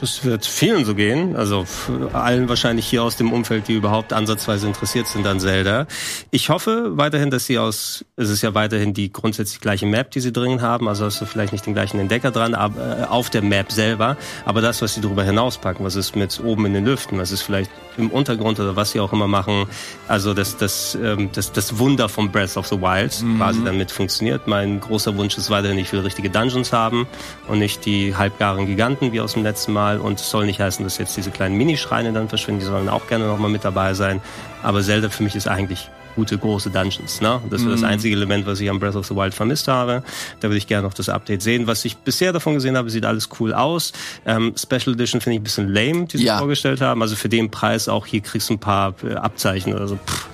Das wird vielen so gehen, also allen wahrscheinlich hier aus dem Umfeld, die überhaupt ansatzweise interessiert sind an Zelda. Ich hoffe weiterhin, dass sie aus, es ist ja weiterhin die grundsätzlich gleiche Map, die sie drin haben, also hast du vielleicht nicht den gleichen Entdecker dran, aber äh, auf der Map selber, aber das, was sie darüber hinauspacken, was ist mit oben in den Lüften, was ist vielleicht im Untergrund oder was sie auch immer machen, also das, das, ähm, das, das Wunder von Breath of the Wild mhm. quasi damit funktioniert. Mein großer Wunsch ist weiterhin, ich will richtige Dungeons haben und nicht die halbgaren Giganten wie aus dem letzten Mal mal und es soll nicht heißen, dass jetzt diese kleinen Minischreine dann verschwinden, die sollen auch gerne nochmal mit dabei sein. Aber Zelda für mich ist eigentlich gute große Dungeons. Ne? Das ist mm. das mhm. einzige Element, was ich am Breath of the Wild vermisst habe. Da würde ich gerne noch das Update sehen. Was ich bisher davon gesehen habe, sieht alles cool aus. Ähm, Special Edition finde ich ein bisschen lame, die sie ja. vorgestellt haben. Also für den Preis auch hier kriegst du ein paar äh, Abzeichen oder so. Pff.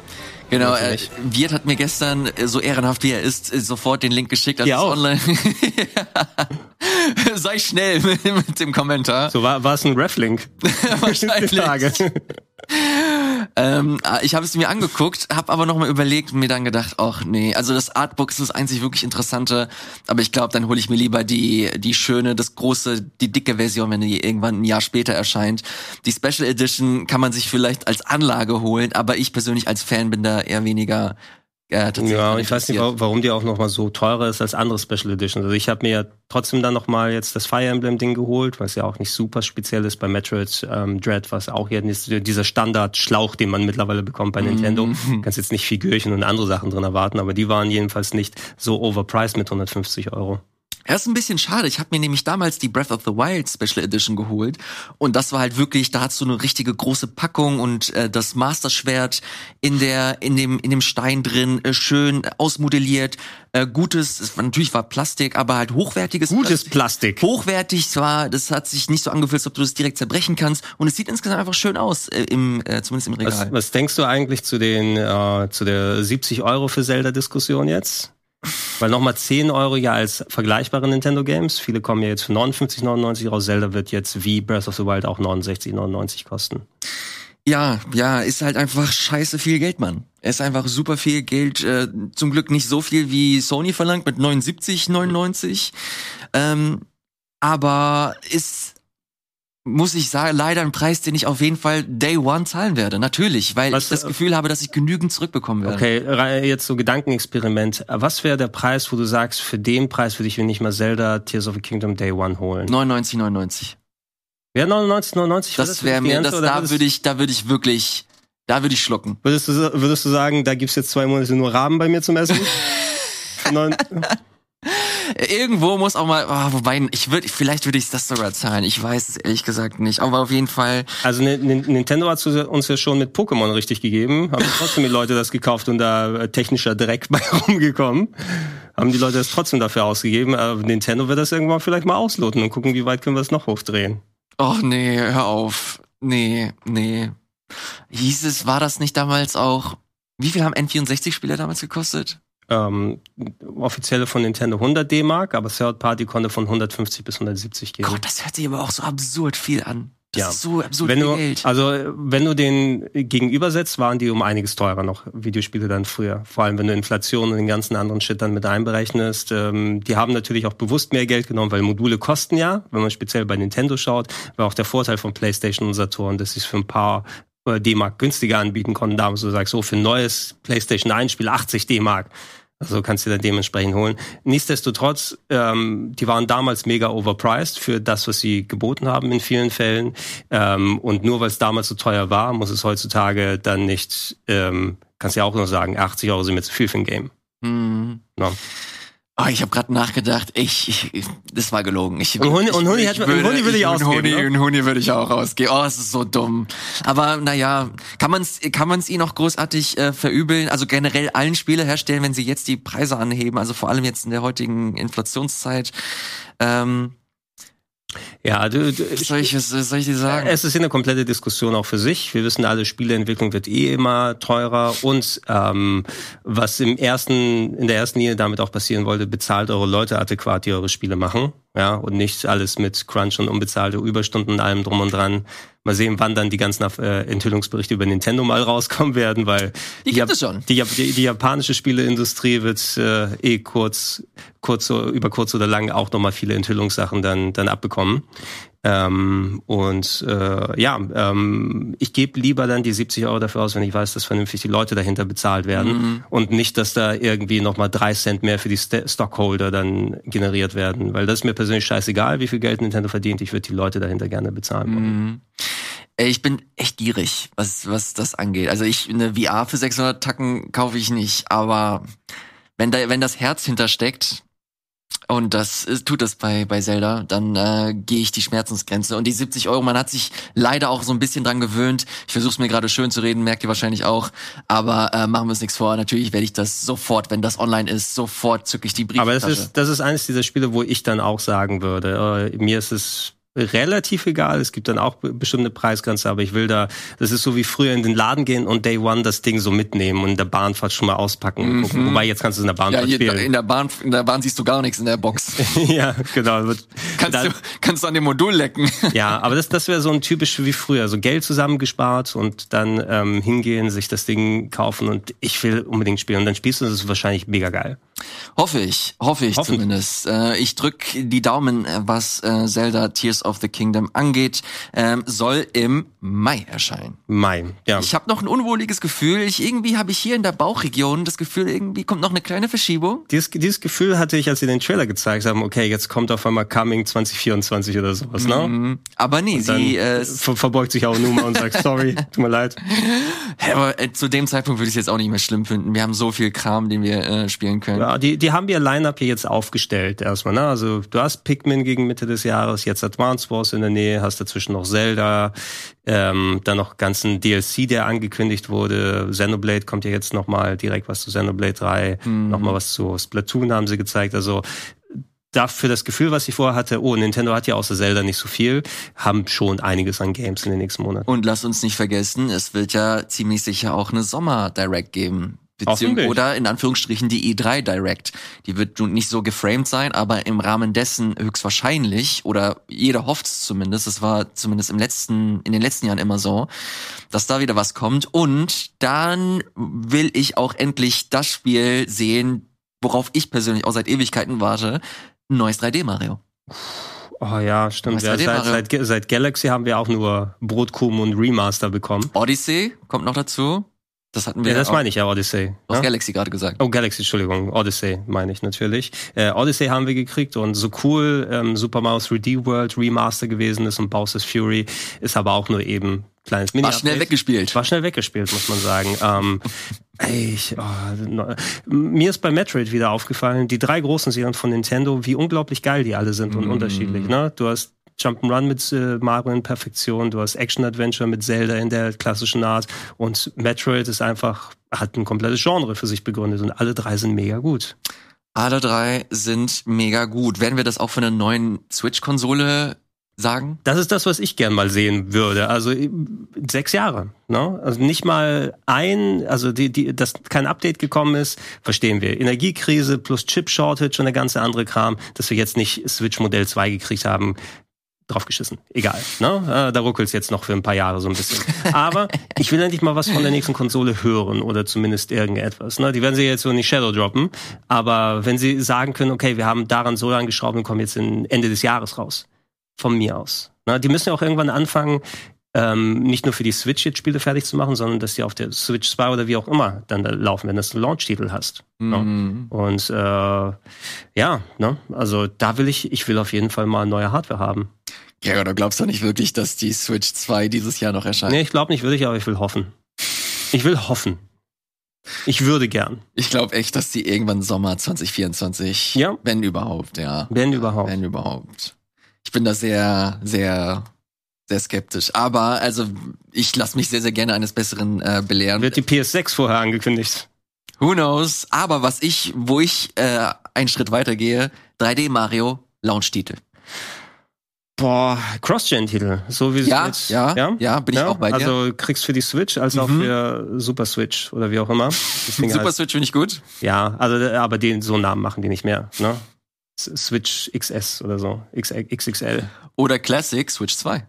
Genau, äh, Wirt hat mir gestern, äh, so ehrenhaft wie er ist, äh, sofort den Link geschickt, als [LAUGHS] ja, es online. [LAUGHS] Sei schnell mit, mit, dem Kommentar. So war, war es ein Reflink. [LAUGHS] Wahrscheinlich. ähm, ah, ich habe es mir angeguckt, habe aber nochmal überlegt und mir dann gedacht, ach nee, also das Artbook ist das einzig wirklich Interessante, aber ich glaube, dann hole ich mir lieber die die schöne, das große, die dicke Version, wenn die irgendwann ein Jahr später erscheint. Die Special Edition kann man sich vielleicht als Anlage holen, aber ich persönlich als Fan bin da eher weniger ja, ja ich weiß nicht, warum die auch noch mal so teurer ist als andere Special Editions. Also ich habe mir ja trotzdem dann noch mal jetzt das Fire Emblem Ding geholt, was ja auch nicht super speziell ist bei Metroid ähm, Dread, was auch hier ist, dieser Standard Schlauch, den man mittlerweile bekommt bei Nintendo. Mhm. Kannst jetzt nicht Figürchen und andere Sachen drin erwarten, aber die waren jedenfalls nicht so overpriced mit 150 Euro. Er ist ein bisschen schade. Ich habe mir nämlich damals die Breath of the Wild Special Edition geholt und das war halt wirklich, da hast du eine richtige große Packung und äh, das Master Schwert in der in dem in dem Stein drin äh, schön ausmodelliert, äh, gutes, es war, natürlich war Plastik, aber halt hochwertiges gutes Plastik. Plastik. Hochwertig zwar, das hat sich nicht so angefühlt, als ob du das direkt zerbrechen kannst und es sieht insgesamt einfach schön aus äh, im äh, zumindest im Regal. Was, was denkst du eigentlich zu den äh, zu der 70 Euro für Zelda Diskussion jetzt? Weil nochmal 10 Euro ja als vergleichbare Nintendo Games. Viele kommen ja jetzt für 59,99 raus. Zelda wird jetzt wie Breath of the Wild auch 69,99 kosten. Ja, ja, ist halt einfach scheiße viel Geld, Mann. Ist einfach super viel Geld. Äh, zum Glück nicht so viel wie Sony verlangt mit 79,99. Ähm, aber ist muss ich sagen, leider ein Preis, den ich auf jeden Fall Day One zahlen werde. Natürlich, weil Was, ich das äh, Gefühl habe, dass ich genügend zurückbekommen werde. Okay, jetzt so Gedankenexperiment. Was wäre der Preis, wo du sagst, für den Preis würde ich mir nicht mal Zelda Tears of the Kingdom Day One holen? 99, 99. Ja, 99, 99. Das wäre mir, das, da würde ich, da würde ich wirklich, da würde ich schlucken. würdest, du, würdest du sagen, da gibt's jetzt zwei Monate nur Raben bei mir zum Essen? [LAUGHS] [LAUGHS] Irgendwo muss auch mal, oh, wobei, ich würde, vielleicht würde ich das sogar zahlen. Ich weiß es ehrlich gesagt nicht. Aber auf jeden Fall, also Ni- Ni- Nintendo hat uns ja schon mit Pokémon richtig gegeben. Haben trotzdem die Leute das gekauft und da äh, technischer Dreck [LAUGHS] bei rumgekommen. Haben die Leute das trotzdem dafür ausgegeben. Aber Nintendo wird das irgendwann vielleicht mal ausloten und gucken, wie weit können wir es noch hochdrehen. oh nee, hör auf. Nee, nee. Hieß es, war das nicht damals auch, wie viel haben N64-Spiele damals gekostet? Ähm, offizielle von Nintendo 100 D-Mark, aber Third Party konnte von 150 bis 170 gehen. Gott, das hört sich aber auch so absurd viel an. Das Ja. ist so absurd wenn viel du, Geld. also wenn du den gegenübersetzt, waren die um einiges teurer noch, Videospiele dann früher. Vor allem, wenn du Inflation und den ganzen anderen Shit dann mit einberechnest. Ähm, die haben natürlich auch bewusst mehr Geld genommen, weil Module kosten ja, wenn man speziell bei Nintendo schaut, war auch der Vorteil von PlayStation und Saturn, dass sie es für ein paar äh, D-Mark günstiger anbieten konnten. Damals du sagst, so für ein neues PlayStation 1 Spiel 80 D-Mark. Also kannst du dann dementsprechend holen. Nichtsdestotrotz, ähm, die waren damals mega overpriced für das, was sie geboten haben in vielen Fällen. Ähm, und nur weil es damals so teuer war, muss es heutzutage dann nicht, ähm, kannst ja auch nur sagen, 80 Euro sind mir zu viel für ein Game. Hm. Ja. Oh, ich habe gerade nachgedacht, ich, ich, das war gelogen. Ich, Und Huni- ich, und Huni ich hätte- und Huni würde ich und ausgeben, Huni, ne? und Huni würde ich auch ausgeben. Oh, es ist so dumm. Aber naja, kann man's, kann man's ihnen auch großartig äh, verübeln? Also generell allen Spieleherstellern, wenn sie jetzt die Preise anheben, also vor allem jetzt in der heutigen Inflationszeit. Ähm, Ja, du, du, soll ich, was soll ich dir sagen? Es ist eine komplette Diskussion auch für sich. Wir wissen alle, Spieleentwicklung wird eh immer teurer und ähm, was im ersten, in der ersten Linie damit auch passieren wollte, bezahlt eure Leute adäquat, die eure Spiele machen. Ja, und nicht alles mit Crunch und unbezahlte Überstunden und allem drum und dran. Mal sehen, wann dann die ganzen äh, Enthüllungsberichte über Nintendo mal [LAUGHS] rauskommen werden, weil Die gibt Jap- es schon. Die, die, die japanische Spieleindustrie wird äh, eh kurz, kurz so- über kurz oder lang auch nochmal viele Enthüllungssachen dann, dann abbekommen. Ähm, und äh, ja, ähm, ich gebe lieber dann die 70 Euro dafür aus, wenn ich weiß, dass vernünftig die Leute dahinter bezahlt werden und nicht, dass da irgendwie nochmal drei Cent mehr für die St Stockholder dann generiert werden, weil das ist mir persönlich scheißegal, wie viel Geld Nintendo verdient. Ich würde die Leute dahinter gerne bezahlen. wollen. Mhm. Ich bin echt gierig, was, was das angeht. Also ich, eine VR für 600 Tacken kaufe ich nicht, aber wenn da, wenn das Herz hintersteckt, und das ist, tut das bei, bei Zelda, dann äh, gehe ich die Schmerzensgrenze. Und die 70 Euro, man hat sich leider auch so ein bisschen dran gewöhnt. Ich versuche es mir gerade schön zu reden, merkt ihr wahrscheinlich auch. Aber äh, machen wir uns nichts vor. Natürlich werde ich das sofort, wenn das online ist, sofort zücke ich die Brieftasche. Aber das ist, das ist eines dieser Spiele, wo ich dann auch sagen würde, äh, mir ist es relativ egal. Es gibt dann auch be- bestimmte Preisgrenze, aber ich will da, das ist so wie früher in den Laden gehen und Day One das Ding so mitnehmen und in der Bahnfahrt schon mal auspacken gucken. Wobei jetzt kannst du es in der ja, Bahnfahrt hier, spielen. in der Bahn, in der Bahn siehst du gar nichts in der Box. [LAUGHS] ja, genau. Kannst da- du, kannst du an dem Modul lecken. [LAUGHS] ja, aber das, das wäre so ein typisch wie früher, so Geld zusammengespart und dann ähm, hingehen, sich das Ding kaufen und ich will unbedingt spielen. Und dann spielst du und das ist wahrscheinlich mega geil. Hoffe ich, hoffe ich Hoffentlich. zumindest. Äh, ich drück die Daumen, äh, was äh, Zelda Tears of the Kingdom angeht. Ähm, soll im Mai erscheinen. Mai, ja. Ich habe noch ein unwohliges Gefühl. Ich irgendwie habe ich hier in der Bauchregion das Gefühl, irgendwie kommt noch eine kleine Verschiebung. Dieses, dieses Gefühl hatte ich, als sie den Trailer gezeigt haben, okay, jetzt kommt auf einmal Coming 2024 oder sowas, ne? Mhm. Aber nee, sie äh, ver verbeugt sich auch nur mal und sagt, sorry, [LAUGHS] tut mir leid. aber zu dem Zeitpunkt würde ich es jetzt auch nicht mehr schlimm finden. Wir haben so viel Kram, den wir äh, spielen können. Ja, die, die haben ihr Line-Up hier jetzt aufgestellt erstmal, ne? Also du hast Pikmin gegen Mitte des Jahres, jetzt Advance Wars in der Nähe, hast dazwischen noch Zelda, ähm, dann noch ganzen DLC, der angekündigt wurde. Xenoblade kommt ja jetzt nochmal direkt was zu Xenoblade 3, Mhm. nochmal was zu Splatoon haben sie gezeigt. Also dafür das Gefühl, was ich vorher hatte, oh, Nintendo hat ja außer Zelda nicht so viel, haben schon einiges an Games in den nächsten Monaten. Und lass uns nicht vergessen, es wird ja ziemlich sicher auch eine Sommer-Direct geben. Beziehung oder in Anführungsstrichen die E3 Direct. Die wird nun nicht so geframed sein, aber im Rahmen dessen höchstwahrscheinlich, oder jeder hofft es zumindest, es war zumindest im letzten, in den letzten Jahren immer so, dass da wieder was kommt. Und dann will ich auch endlich das Spiel sehen, worauf ich persönlich auch seit Ewigkeiten warte. Ein neues 3D Mario. Oh ja, stimmt. Ja, seit, seit, seit, Galaxy haben wir auch nur Brotkrumen und Remaster bekommen. Odyssey kommt noch dazu. Das hatten wir. Ja, das meine ich ja, Odyssey. Du hast ja? Galaxy gerade gesagt. Oh, Galaxy, Entschuldigung. Odyssey meine ich natürlich. Äh, Odyssey haben wir gekriegt und so cool ähm, Super Mario 3D World Remaster gewesen ist und Bowser's Fury ist aber auch nur eben kleines Mini. War schnell weggespielt. War schnell weggespielt, muss man sagen. ähm, [LAUGHS] ey, ich, oh, mir ist bei Metroid wieder aufgefallen, die drei großen Serien von Nintendo, wie unglaublich geil die alle sind und mm. unterschiedlich. Ne? Du hast Jump'n'Run mit äh, Mario in Perfektion, du hast Action-Adventure mit Zelda in der klassischen Art und Metroid ist einfach, hat ein komplettes Genre für sich begründet und alle drei sind mega gut. Alle drei sind mega gut. Werden wir das auch von der neuen Switch-Konsole sagen? Das ist das, was ich gern mal sehen würde. Also äh, sechs Jahre. Ne? Also nicht mal ein, also die, die, dass kein Update gekommen ist, verstehen wir. Energiekrise plus Chip-Shortage und der ganze andere Kram, dass wir jetzt nicht Switch Modell 2 gekriegt haben, draufgeschissen. Egal. Ne? Äh, da ruckelt's jetzt noch für ein paar Jahre so ein bisschen. Aber ich will endlich mal was von der nächsten Konsole hören oder zumindest irgendetwas. Ne? Die werden sie jetzt so nicht Shadow droppen. Aber wenn sie sagen können, okay, wir haben daran so lange geschraubt und kommen jetzt Ende des Jahres raus. Von mir aus. Ne? Die müssen ja auch irgendwann anfangen, ähm, nicht nur für die Switch jetzt Spiele fertig zu machen, sondern dass die auf der Switch 2 oder wie auch immer dann da laufen, wenn du einen Launch-Titel hast. Ne? Mhm. Ne? Und äh, ja, ne? also da will ich, ich will auf jeden Fall mal neue Hardware haben. Ja, oder glaubst du nicht wirklich, dass die Switch 2 dieses Jahr noch erscheint? Nee, ich glaube nicht wirklich, aber ich will hoffen. Ich will hoffen. Ich würde gern. Ich glaube echt, dass die irgendwann Sommer 2024, ja. wenn überhaupt, ja. Wenn überhaupt. Wenn überhaupt. Ich bin da sehr, sehr, sehr skeptisch. Aber also ich lasse mich sehr, sehr gerne eines Besseren äh, belehren. Wird die PS6 vorher angekündigt? Who knows? Aber was ich, wo ich äh, einen Schritt weitergehe, 3D Mario Launch-Titel. Boah, Cross-Gen-Titel, so wie ja, jetzt, ja, ja, ja, bin ich ja? auch bei dir. Also kriegst für die Switch als mhm. auch für Super Switch oder wie auch immer. [LAUGHS] Super heißt, Switch finde ich gut. Ja, also aber den so Namen machen die nicht mehr, ne? Switch XS oder so, XXL. Oder Classic Switch 2.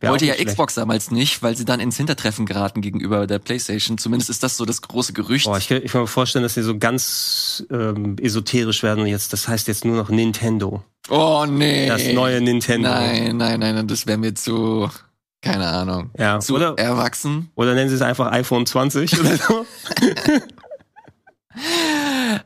Wär Wollte ja Xbox damals nicht, weil sie dann ins Hintertreffen geraten gegenüber der PlayStation. Zumindest ist das so das große Gerücht. Boah, ich, ich kann mir vorstellen, dass sie so ganz ähm, esoterisch werden und jetzt, das heißt jetzt nur noch Nintendo. Oh nee. Das neue Nintendo. Nein, nein, nein, das wäre mir zu, keine Ahnung, ja, zu oder, erwachsen. Oder nennen sie es einfach iPhone 20 oder so. [LAUGHS] [LAUGHS]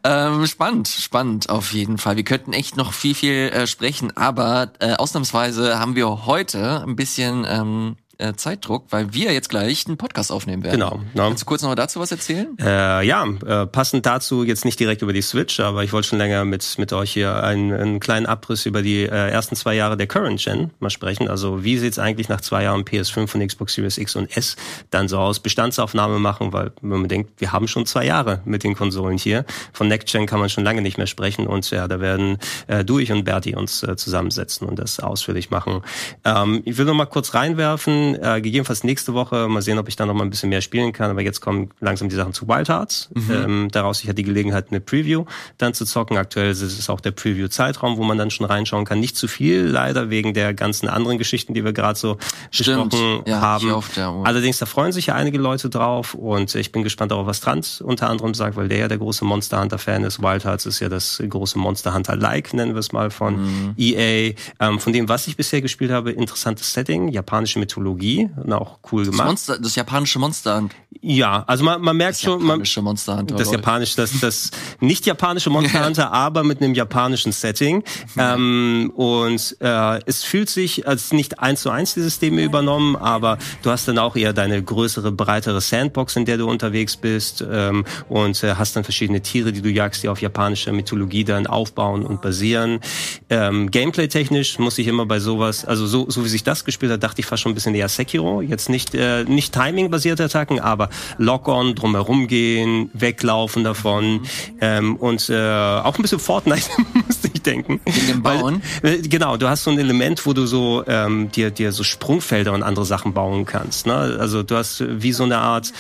ähm, spannend, spannend auf jeden Fall. Wir könnten echt noch viel, viel äh, sprechen, aber äh, ausnahmsweise haben wir heute ein bisschen ähm, äh, Zeitdruck, weil wir jetzt gleich einen Podcast aufnehmen werden. Genau. Ja. Kannst du kurz noch dazu was erzählen? Äh, ja, äh, passend dazu jetzt nicht direkt über die Switch, aber ich wollte schon länger mit mit euch hier einen, einen kleinen Abriss über die äh, ersten zwei Jahre der Current Gen mal sprechen. Also wie sieht's eigentlich nach zwei Jahren PS5 und Xbox Series X und S dann so aus? Bestandsaufnahme machen, weil wenn man denkt, wir haben schon zwei Jahre mit den Konsolen hier. Von Next Gen kann man schon lange nicht mehr sprechen und ja, da werden äh, du, ich und Berti uns äh, zusammensetzen und das ausführlich machen. Ähm, ich will noch mal kurz reinwerfen äh, gegebenenfalls nächste Woche mal sehen, ob ich da noch mal ein bisschen mehr spielen kann. Aber jetzt kommen langsam die Sachen zu Wild Hearts. Mhm. Ähm, daraus ich hatte die Gelegenheit, eine Preview dann zu zocken. Aktuell ist es auch der Preview-Zeitraum, wo man dann schon reinschauen kann. Nicht zu viel, leider wegen der ganzen anderen Geschichten, die wir gerade so Stimmt. besprochen ja, haben. Oft, ja, Allerdings, da freuen sich ja einige Leute drauf und ich bin gespannt darauf, was Trant unter anderem sagt, weil der ja der große Monster Hunter-Fan ist. Wild Hearts ist ja das große Monster Hunter-like, nennen wir es mal, von mhm. EA. Ähm, von dem, was ich bisher gespielt habe, interessantes Setting, japanische Mythologie Technologie, auch cool gemacht. Das, Monster, das japanische Monster. Ja, also man, man merkt das schon, man, japanische Monster Hunter, das japanische, das, das [LAUGHS] nicht japanische Monster Hunter, aber mit einem japanischen Setting. Ähm, und äh, es fühlt sich als nicht eins zu eins die Systeme übernommen, aber du hast dann auch eher deine größere, breitere Sandbox, in der du unterwegs bist ähm, und äh, hast dann verschiedene Tiere, die du jagst, die auf japanischer Mythologie dann aufbauen und basieren. Ähm, Gameplay-technisch muss ich immer bei sowas, also so, so wie sich das gespielt hat, dachte ich fast schon ein bisschen eher Sekiro. Jetzt nicht, äh, nicht Timing-basierte Attacken, aber Lock-on, drumherum gehen, weglaufen davon. Ähm, und äh, auch ein bisschen Fortnite, [LAUGHS] musste ich denken. In dem Bauen? Weil, äh, genau, du hast so ein Element, wo du so ähm, dir, dir so Sprungfelder und andere Sachen bauen kannst. Ne? Also du hast wie so eine Art,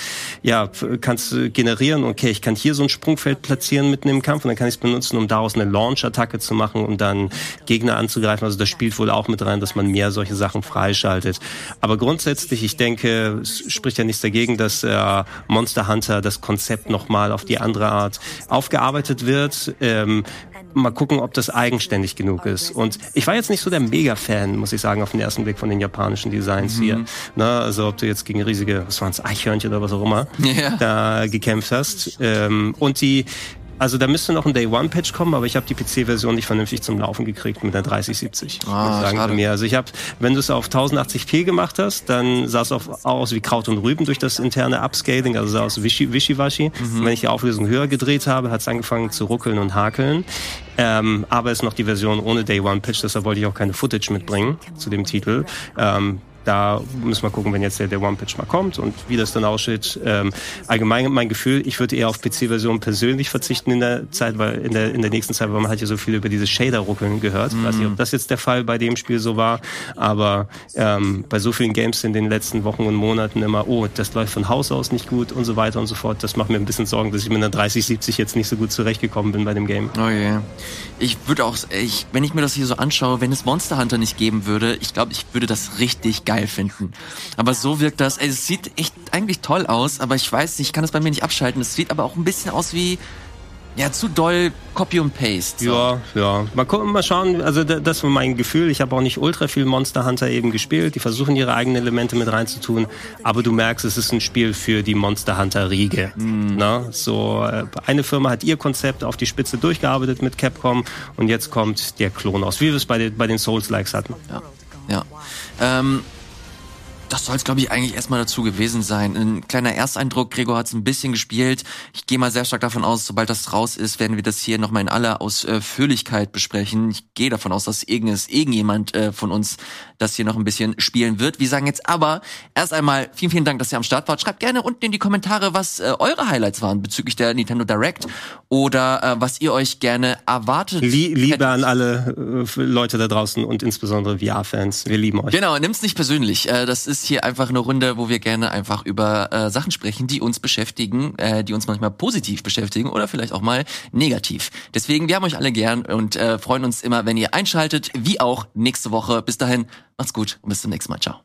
ja, kannst generieren, okay, ich kann hier so ein Sprungfeld platzieren mitten im Kampf und dann kann ich es benutzen, um daraus eine Launch-Attacke zu machen, um dann Gegner anzugreifen. Also das spielt wohl auch mit rein, dass man mehr solche Sachen freischaltet. Aber grundsätzlich, ich denke, es spricht ja nichts dagegen, dass äh, Monster Hunter das Konzept nochmal auf die andere Art aufgearbeitet wird. Ähm, mal gucken, ob das eigenständig genug ist. Und ich war jetzt nicht so der Mega-Fan, muss ich sagen, auf den ersten Blick von den japanischen Designs mhm. hier. Na, also ob du jetzt gegen riesige, was waren es, Eichhörnchen oder was auch immer, ja. da gekämpft hast. Ähm, und die also da müsste noch ein Day One Patch kommen, aber ich habe die PC-Version nicht vernünftig zum Laufen gekriegt mit der 3070. Ah, sagen schade. mir. Also ich habe, wenn du es auf 1080p gemacht hast, dann sah es aus wie Kraut und Rüben durch das interne Upscaling, also sah aus wischi, wischiwaschi. Mhm. Wenn ich die Auflösung höher gedreht habe, hat es angefangen zu ruckeln und hakeln. Ähm, aber es ist noch die Version ohne Day One Patch, deshalb wollte ich auch keine Footage mitbringen zu dem Titel. Ähm, da müssen wir gucken, wenn jetzt der, der One-Pitch mal kommt und wie das dann aussieht. Ähm, allgemein mein Gefühl, ich würde eher auf PC-Version persönlich verzichten in der Zeit, weil in der, in der nächsten Zeit, weil man hat ja so viel über diese Shader-Ruckeln gehört. Ich weiß nicht, ob das jetzt der Fall bei dem Spiel so war, aber ähm, bei so vielen Games in den letzten Wochen und Monaten immer, oh, das läuft von Haus aus nicht gut und so weiter und so fort. Das macht mir ein bisschen Sorgen, dass ich mit einer 3070 jetzt nicht so gut zurechtgekommen bin bei dem Game. Oh yeah. Ich würde auch, ich, wenn ich mir das hier so anschaue, wenn es Monster Hunter nicht geben würde, ich glaube, ich würde das richtig geil finden. Aber so wirkt das, ey, es sieht echt eigentlich toll aus, aber ich weiß nicht, ich kann das bei mir nicht abschalten. Es sieht aber auch ein bisschen aus wie ja, zu doll Copy und Paste. So. Ja, ja. Mal gucken, mal schauen. Also das war mein Gefühl. Ich habe auch nicht ultra viel Monster Hunter eben gespielt. Die versuchen ihre eigenen Elemente mit reinzutun. Aber du merkst, es ist ein Spiel für die Monster Hunter Riege. Na, so äh, eine Firma hat ihr Konzept auf die Spitze durchgearbeitet mit Capcom und jetzt kommt der Klon aus, wie wir es bei den, bei den Souls-Likes hatten. Ja, ja. Ähm das soll es, glaube ich, eigentlich erstmal dazu gewesen sein. Ein kleiner Ersteindruck, Gregor hat es ein bisschen gespielt. Ich gehe mal sehr stark davon aus, sobald das raus ist, werden wir das hier nochmal in aller Ausführlichkeit besprechen. Ich gehe davon aus, dass irgendjemand äh, von uns das hier noch ein bisschen spielen wird. Wir sagen jetzt aber erst einmal vielen, vielen Dank, dass ihr am Start wart. Schreibt gerne unten in die Kommentare, was äh, eure Highlights waren bezüglich der Nintendo Direct oder äh, was ihr euch gerne erwartet. Lie Liebe an alle äh, Leute da draußen und insbesondere VR-Fans. Wir lieben euch. Genau, nimm's nicht persönlich. Äh, das ist ist hier einfach eine Runde, wo wir gerne einfach über äh, Sachen sprechen, die uns beschäftigen, äh, die uns manchmal positiv beschäftigen oder vielleicht auch mal negativ. Deswegen, wir haben euch alle gern und äh, freuen uns immer, wenn ihr einschaltet, wie auch nächste Woche. Bis dahin, macht's gut und bis zum nächsten Mal. Ciao.